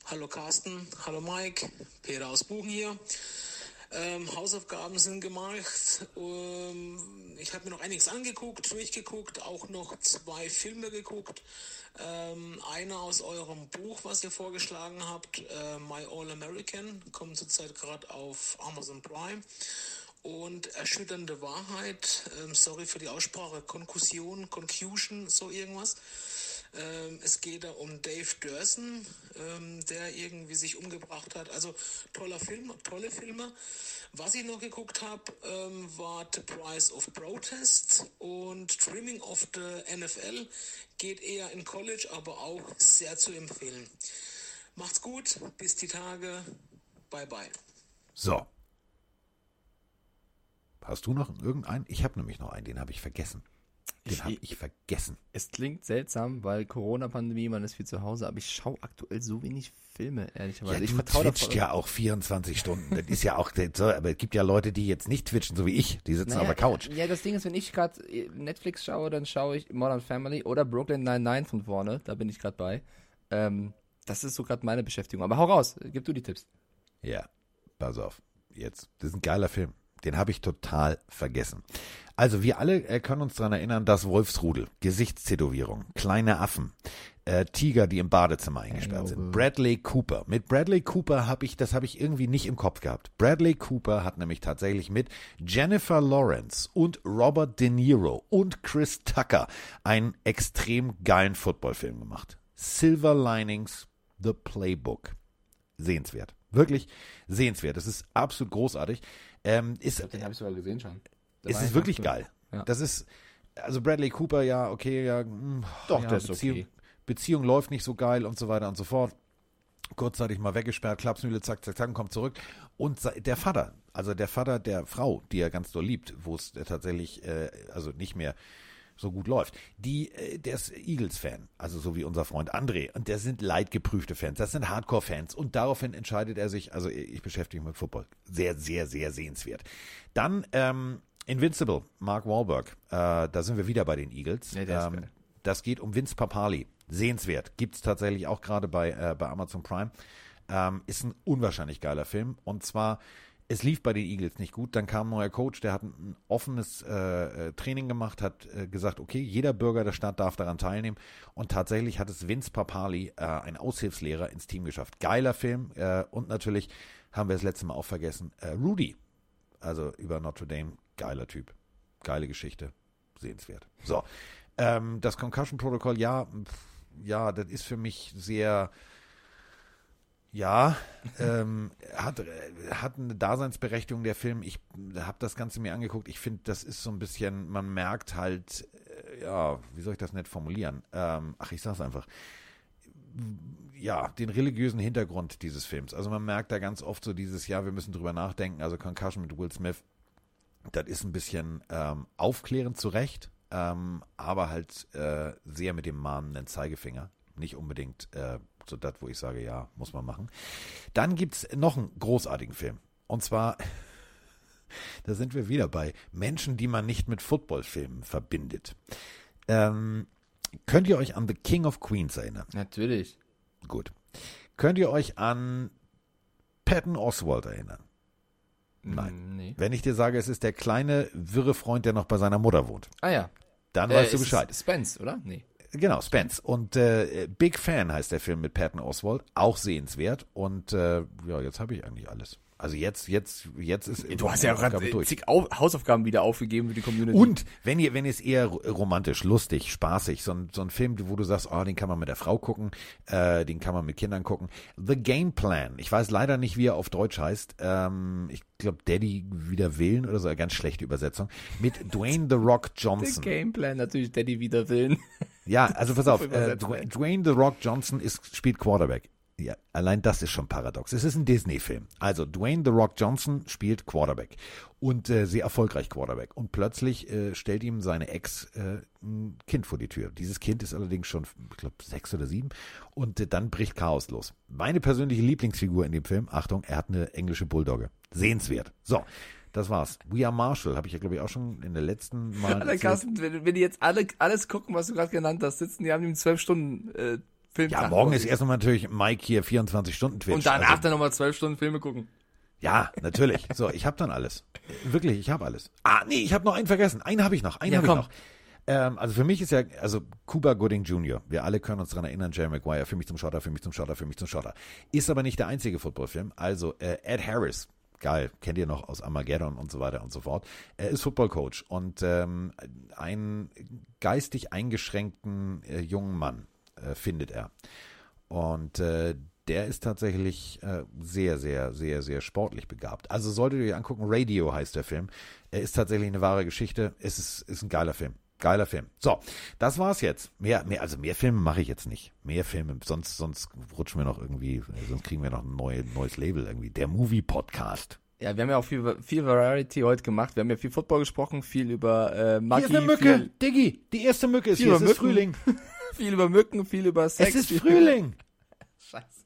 Hallo Carsten, hallo Mike, Peter aus Buchen hier. Ähm, Hausaufgaben sind gemacht. Ähm, ich habe mir noch einiges angeguckt, durchgeguckt, auch noch zwei Filme geguckt. Ähm, einer aus eurem Buch, was ihr vorgeschlagen habt, äh, My All American, kommt zurzeit gerade auf Amazon Prime. Und erschütternde Wahrheit, ähm, sorry für die Aussprache, Konkussion, Confusion, so irgendwas. Ähm, es geht da um Dave Durson, ähm, der irgendwie sich umgebracht hat. Also toller Film, tolle Filme. Was ich noch geguckt habe, ähm, war The Price of Protest und Dreaming of the NFL. Geht eher in College, aber auch sehr zu empfehlen. Macht's gut, bis die Tage. Bye bye. So. Hast du noch irgendeinen? Ich habe nämlich noch einen, den habe ich vergessen. Den habe ich vergessen. Es klingt seltsam, weil Corona-Pandemie, man ist viel zu Hause, aber ich schaue aktuell so wenig Filme, ehrlicherweise. Ja, ich du twitcht ja auch 24 Stunden. Das ist ja auch, aber es gibt ja Leute, die jetzt nicht twitchen, so wie ich. Die sitzen auf der Couch. Ja, das Ding ist, wenn ich gerade Netflix schaue, dann schaue ich Modern Family oder Brooklyn 99 von vorne. Da bin ich gerade bei. Ähm, das ist so gerade meine Beschäftigung. Aber hau raus, gib du die Tipps. Ja, pass auf. Jetzt, das ist ein geiler Film. Den habe ich total vergessen. Also wir alle äh, können uns daran erinnern, dass Wolfsrudel, Gesichtstätowierung, kleine Affen, äh, Tiger, die im Badezimmer eingesperrt sind. Bradley Cooper. Mit Bradley Cooper habe ich, das habe ich irgendwie nicht im Kopf gehabt. Bradley Cooper hat nämlich tatsächlich mit Jennifer Lawrence und Robert De Niro und Chris Tucker einen extrem geilen Footballfilm gemacht. Silver Linings, The Playbook. Sehenswert. Wirklich sehenswert. Das ist absolut großartig. Ähm, ist, Den habe ich sogar gesehen schon. Da es ist ich wirklich geil. Ja. Das ist, also Bradley Cooper, ja, okay, ja, mm, Doch, ja, der ist Beziehung, okay. Beziehung läuft nicht so geil und so weiter und so fort. Kurzzeitig mal weggesperrt, Klapsmühle, zack, zack, zack, kommt zurück. Und der Vater, also der Vater der Frau, die er ganz doll liebt, wo es tatsächlich, äh, also nicht mehr so gut läuft. Die, äh, der ist Eagles-Fan, also so wie unser Freund André. Und der sind leidgeprüfte Fans, das sind Hardcore-Fans. Und daraufhin entscheidet er sich, also ich beschäftige mich mit Football. Sehr, sehr, sehr sehenswert. Dann ähm, Invincible, Mark Wahlberg. Äh, da sind wir wieder bei den Eagles. Nee, ähm, das geht um Vince Papali. Sehenswert. Gibt's tatsächlich auch gerade bei, äh, bei Amazon Prime. Ähm, ist ein unwahrscheinlich geiler Film. Und zwar, es lief bei den Eagles nicht gut. Dann kam ein neuer Coach, der hat ein, offenes äh, äh, Training gemacht, hat äh, gesagt, okay, jeder Bürger der Stadt darf daran teilnehmen. Und tatsächlich hat es Vince Papali, äh, ein Aushilfslehrer, ins Team geschafft. Geiler Film. Äh, und natürlich haben wir das letzte Mal auch vergessen, äh, Rudy. Also über Notre Dame. Geiler Typ. Geile Geschichte. Sehenswert. So. Ähm, das Concussion Protocol, ja, pf, ja, das ist für mich sehr, ja, ähm, hat, hat eine Daseinsberechtigung der Film. Ich habe das Ganze mir angeguckt. Ich finde, das ist so ein bisschen, man merkt halt, äh, ja, wie soll ich das nett formulieren? Ähm, ach, ich sag's einfach. Ja, den religiösen Hintergrund dieses Films. Also man merkt da ganz oft so dieses, ja, wir müssen drüber nachdenken. Also Concussion mit Will Smith, das ist ein bisschen ähm, aufklärend zu Recht, ähm, aber halt äh, sehr mit dem mahnenden Zeigefinger. Nicht unbedingt äh, so das, wo ich sage, ja, muss man machen. Dann gibt's noch einen großartigen Film. Und zwar, da sind wir wieder bei Menschen, die man nicht mit Footballfilmen verbindet. Ähm, könnt ihr euch an The King of Queens erinnern? Natürlich. Gut. Könnt ihr euch an Patton Oswald erinnern? Nein. Mm, Nee. Wenn ich dir sage, es ist der kleine, wirre Freund, der noch bei seiner Mutter wohnt, Ah ja. dann Äh, weißt du es Bescheid. Spence, oder? Nee. Genau, Spence. Und äh, Big Fan heißt der Film mit Patton Oswald. Auch sehenswert. Und äh, ja, jetzt habe ich eigentlich alles. Also jetzt, jetzt, jetzt ist Du hast ja auch zig Au Hausaufgaben wieder aufgegeben für die Community. Und wenn ihr, wenn ihr es eher romantisch, lustig, spaßig, so ein, so ein Film, wo du sagst, oh, den kann man mit der Frau gucken, äh, den kann man mit Kindern gucken. The Game Plan. Ich weiß leider nicht, wie er auf Deutsch heißt. Ähm, ich glaube, Daddy wieder wählen oder so, eine ganz schlechte Übersetzung. Mit Dwayne The Rock Johnson. Gameplan natürlich Daddy wieder willen. Ja, also pass auf, äh, Dwayne The Rock Johnson ist, spielt Quarterback. Ja, allein das ist schon paradox. Es ist ein Disney-Film. Also Dwayne The Rock Johnson spielt Quarterback und äh, sehr erfolgreich Quarterback. Und plötzlich äh, stellt ihm seine Ex äh, ein Kind vor die Tür. Dieses Kind ist allerdings schon, ich glaube, sechs oder sieben. Und äh, dann bricht Chaos los. Meine persönliche Lieblingsfigur in dem Film, Achtung, er hat eine englische Bulldogge. Sehenswert. So, das war's. We Are Marshall habe ich ja, glaube ich, auch schon in der letzten Mal Alter. Carsten, wenn, wenn die jetzt alle alles gucken, was du gerade genannt hast, sitzen, die haben den zwölf Stunden äh, Film. Ja, morgen ist erstmal natürlich Mike hier 24 Stunden Twitch. Und danach also, dann nochmal zwölf Stunden Filme gucken. Ja, natürlich. So, ich habe dann alles. Wirklich, ich habe alles. Ah, nee, ich habe noch einen vergessen. Einen habe ich noch. Einen Ja, habe ich noch. Ähm, also für mich ist ja, also Cuba Gooding Jr., wir alle können uns daran erinnern, Jerry Maguire, für mich zum Schotter, für mich zum Schotter, für mich zum Schotter. Ist aber nicht der einzige Footballfilm. Also äh, Ed Harris, geil, kennt ihr noch aus Armageddon und so weiter und so fort. Er ist Footballcoach und ähm, einen geistig eingeschränkten äh, jungen Mann äh, findet er. Und äh, der ist tatsächlich äh, sehr, sehr, sehr, sehr sportlich begabt. Also solltet ihr euch angucken, Radio heißt der Film. Er ist tatsächlich eine wahre Geschichte. Es ist, ist ein geiler Film. Geiler Film. So, das war's jetzt. Mehr, mehr, also mehr Filme mache ich jetzt nicht. Mehr Filme, sonst, sonst rutschen wir noch irgendwie, sonst kriegen wir noch ein neue, neues Label irgendwie. Der Movie Podcast. Ja, wir haben ja auch viel, viel Variety heute gemacht. Wir haben ja viel Football gesprochen, viel über äh, Maggi, Hier ist eine Mücke, viel, Diggi. Die erste Mücke ist Viel hier. Es ist. Frühling. viel über Mücken, viel über Sex. Es ist Frühling. Scheiße.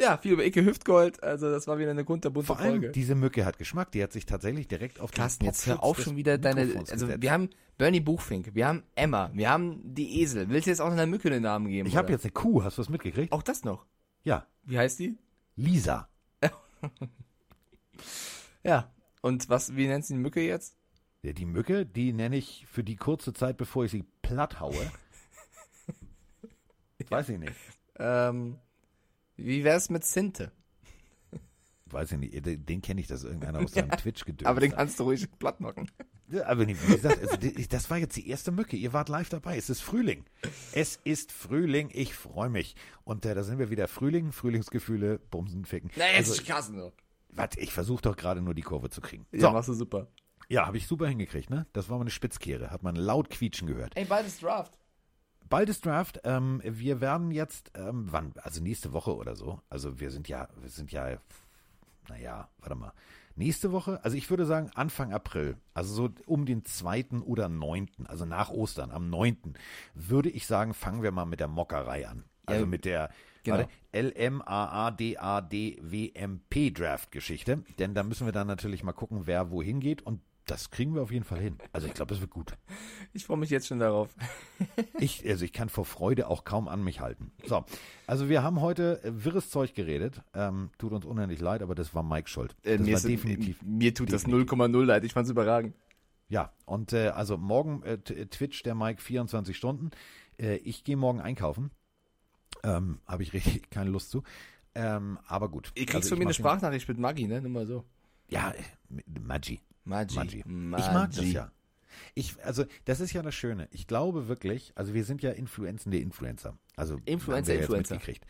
Ja, viel über Icke Hüftgold. Also das war wieder eine kunterbunte Vor allem, Folge. diese Mücke hat Geschmack. Die hat sich tatsächlich direkt auf den Carsten, jetzt hör auf schon wieder deine. Mikrofons Also gesetzt. wir haben Bernie Buchfink, wir haben Emma, wir haben die Esel. Willst du jetzt auch einer Mücke den Namen geben? Ich habe jetzt eine Kuh. Hast du das mitgekriegt? auch das noch. Ja. Wie heißt die? Lisa. Ja. Und was, wie nennst du die Mücke jetzt? Ja, die Mücke, die nenne ich für die kurze Zeit, bevor ich sie platt haue. Weiß ich nicht. Ähm, wie wär's mit Sinte? Weiß ich nicht. Den, kenne ich, das ist irgendeiner aus seinem Twitch-Gedöns. Aber den kannst du ruhig platt machen. Ja, aber wie gesagt, also, das war jetzt die erste Mücke. Ihr wart live dabei. Es ist Frühling. Es ist Frühling. Ich freue mich. Und äh, da sind wir wieder. Frühling, Frühlingsgefühle, Bumsen, Ficken. Nee, also, ist krass nur. warte, ich versuche doch gerade nur die Kurve zu kriegen. Ja, So, machst du super. ja, habe ich super hingekriegt, ne? Das war mal eine Spitzkehre. Hat man laut quietschen gehört. Ey, beides Draft. Bald ist Draft. Ähm, wir werden jetzt, ähm, wann? Also nächste Woche oder so. Also wir sind ja, wir sind ja, naja, warte mal. Nächste Woche, also ich würde sagen Anfang April, also so um den 2. oder 9., also nach Ostern, am 9., würde ich sagen, fangen wir mal mit der Mockerei an. Also mit der genau. warte, LMAADADWMP Draft Geschichte. Denn da müssen wir dann natürlich mal gucken, wer wohin geht und das kriegen wir auf jeden Fall hin. Also ich glaube, das wird gut. Ich freue mich jetzt schon darauf. Ich, also ich kann vor Freude auch kaum an mich halten. So, also wir haben heute äh, wirres Zeug geredet. Ähm, tut uns unendlich leid, aber das war Mike schuld. Äh, Das mir, war ist, definitiv. mir tut definitiv. das 0,0 leid. Ich fand's überragend. Ja, und äh, also morgen äh, t- Twitch der Mike 24 Stunden. Äh, ich gehe morgen einkaufen. Ähm, Habe ich richtig keine Lust zu. Ähm, aber gut. Ihr kriegst Also von mir eine Sprachnachricht mit Maggi, ne? Nur mal so. Ja, äh, mit Maggi. Maggi. Maggi. Ich mag das ja. Ich, also, das ist ja das Schöne. Ich glaube wirklich, also wir sind ja influenzende Influencer. Also, Influencer, haben wir Influencer. mitgekriegt.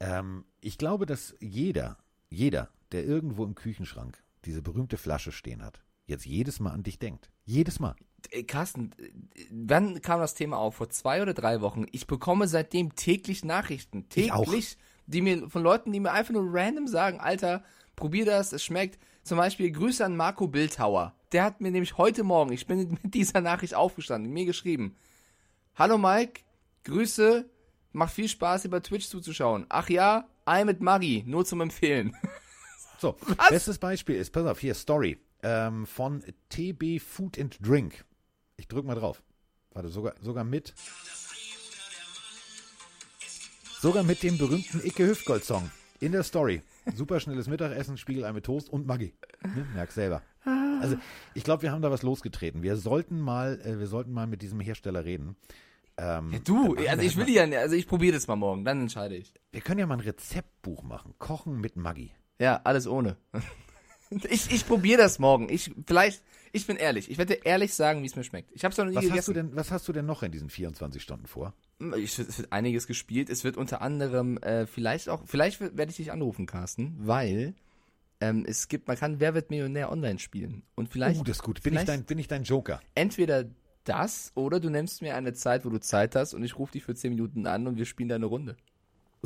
Ähm, ich glaube, dass jeder, jeder, der irgendwo im Küchenschrank diese berühmte Flasche stehen hat, jetzt jedes Mal an dich denkt. Jedes Mal. Ey, Carsten, äh, wann kam das Thema auf? Vor zwei oder drei Wochen. Ich bekomme seitdem täglich Nachrichten. Täglich. Die mir, von Leuten, die mir einfach nur random sagen, Alter, probier das, es schmeckt. Zum Beispiel Grüße an Marco Bildhauer. Der hat mir nämlich heute Morgen, ich bin mit dieser Nachricht aufgestanden, mir geschrieben. Hallo Mike, Grüße, macht viel Spaß über Twitch zuzuschauen. Ach ja, Ei mit Maggi, nur zum Empfehlen. So, bestes Beispiel ist, pass auf, hier, Story ähm, von TB Food and Drink. Ich drück mal drauf. Warte, sogar, sogar mit. Sogar mit dem berühmten Icke Hüftgold-Song in der Story. Super schnelles Mittagessen, Spiegelei mit Toast und Maggi. Ne? Merkst selber. Also, ich glaube, wir haben da was losgetreten. Wir sollten mal, äh, wir sollten mal mit diesem Hersteller reden. Ähm, Ja, du, wir also ich will ja, also ich probiere das mal morgen, dann entscheide ich. Wir können ja mal ein Rezeptbuch machen. Kochen mit Maggi. Ja, alles ohne. Ich, ich probiere das morgen. Ich vielleicht, ich bin ehrlich. Ich werde ehrlich sagen, wie es mir schmeckt. Ich habe es noch nie Was gegessen. hast, du denn, was hast du denn noch in diesen 24 Stunden vor? Ich, es wird einiges gespielt. Es wird unter anderem äh, vielleicht auch, vielleicht werde ich dich anrufen, Carsten, weil ähm, es gibt, man kann Wer wird Millionär online spielen und vielleicht oh, das ist gut. Bin ich, dein, bin ich dein Joker? entweder das oder du nimmst mir eine Zeit, wo du Zeit hast und ich rufe dich für 10 Minuten an und wir spielen da eine Runde.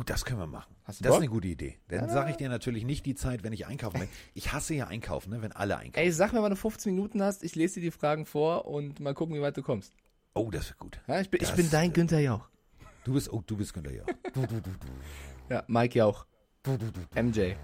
Das können wir machen. Das ist Bock? eine gute Idee. Dann sage ich dir natürlich nicht die Zeit, wenn ich einkaufen bin. Ich hasse ja einkaufen, ne, wenn alle einkaufen. Ey, sag mir, wann du 15 Minuten hast, ich lese dir die Fragen vor und mal gucken, wie weit du kommst. Oh, das wird gut. Ja, ich bin, ich Das, bin dein Günther Jauch. Du bist, oh, du bist Günther Jauch. Du, du, du, du. Ja, Mike Jauch. Du, du, du, du. MJ.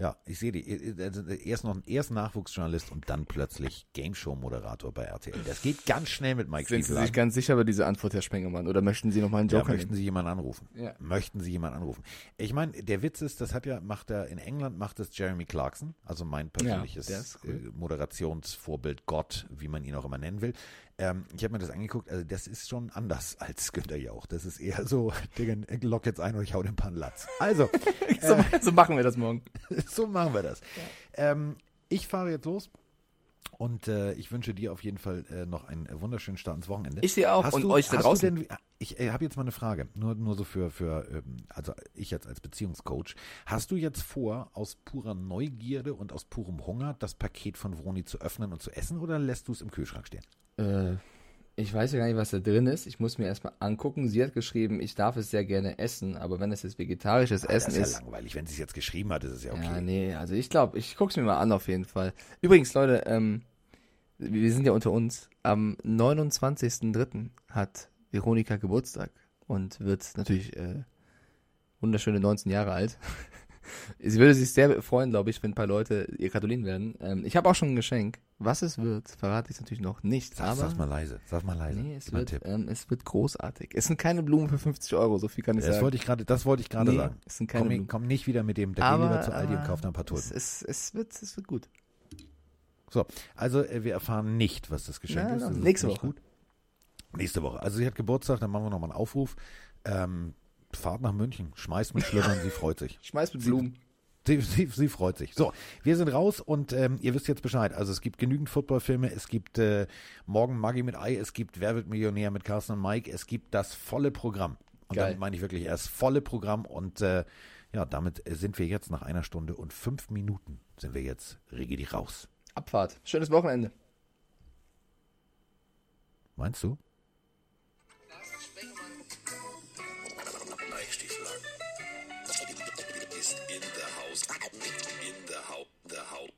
Ja, ich sehe die. Also erst noch erst Nachwuchsjournalist und dann plötzlich Game Show Moderator bei RTL. Das geht ganz schnell mit Mike Sind Sie Stiefel. sich ganz sicher über diese Antwort, Herr Spengemann? Oder möchten Sie noch mal einen Ja, Joker möchten nehmen? Sie jemanden anrufen? Ja. Möchten Sie jemanden anrufen? Ich meine, der Witz ist, das hat ja, macht er in England macht es Jeremy Clarkson, also mein persönliches ist cool. äh, Moderationsvorbild Gott, wie man ihn auch immer nennen will. Ähm, ich habe mir das angeguckt, also das ist schon anders als Günther Jauch. Das ist eher so, Digga, lock jetzt ein und ich hau den Pan Latz. Also, So, so machen wir das morgen. so machen wir das. Ähm, ich fahre jetzt los. Und äh, ich wünsche dir auf jeden Fall äh, noch einen äh, wunderschönen Start ins Wochenende. Ich dir auch Hast und du, euch da draußen. Denn, ich äh, habe jetzt mal eine Frage, nur, nur so für, für ähm, also ich jetzt als Beziehungscoach. Hast du jetzt vor, aus purer Neugierde und aus purem Hunger das Paket von Vroni zu öffnen und zu essen oder lässt du es im Kühlschrank stehen? Äh, ich weiß ja gar nicht, was da drin ist. Ich muss mir erstmal angucken. Sie hat geschrieben, ich darf es sehr gerne essen, aber wenn es jetzt vegetarisches Ah, Essen das ist ist. ja langweilig. Wenn sie es jetzt geschrieben hat, ist es ja okay. Ja, nee, also ich glaube, ich guck's mir mal an auf jeden Fall. Übrigens, Leute, ähm, wir sind ja unter uns. Am 29.03. hat Veronika Geburtstag und wird natürlich äh, wunderschöne 19 Jahre alt. Sie würde sich sehr freuen, glaube ich, wenn ein paar Leute ihr gratulieren werden. Ähm, ich habe auch schon ein Geschenk. Was es wird, verrate ich natürlich noch nicht. Sag, aber sag's mal leise. Sag mal leise. nee, es wird, ähm, es wird großartig. Es sind keine Blumen für 50 Euro, so viel kann ich Das sagen. wollte ich gerade, das wollte ich gerade Nee, sagen. es sind keine komm, Blumen. komm nicht wieder mit dem, da geh lieber zu Aldi und aber kauf da ein paar es, Tulpen. es, es, wird, es wird gut. So, also äh, wir erfahren nicht, was das Geschenk Na, ist. Das ist nächste nicht Woche. Gut. Nächste Woche. Also sie hat Geburtstag, dann machen wir nochmal einen Aufruf. Ähm, Fahrt nach München, schmeißt mit Schlüppern, sie freut sich. Schmeiß mit Blumen. Sie, sie, sie freut sich. So, wir sind raus und ähm, ihr wisst jetzt Bescheid. Also es gibt genügend Footballfilme, es gibt äh, Morgen Maggi mit Ei, es gibt Wer wird Millionär mit Carsten und Mike, es gibt das volle Programm. Und Geil. damit meine ich wirklich erst volle Programm und äh, ja, damit sind wir jetzt nach einer Stunde und fünf Minuten sind wir jetzt rigidi raus. Abfahrt. Schönes Wochenende. Meinst du? house. In the house. The house.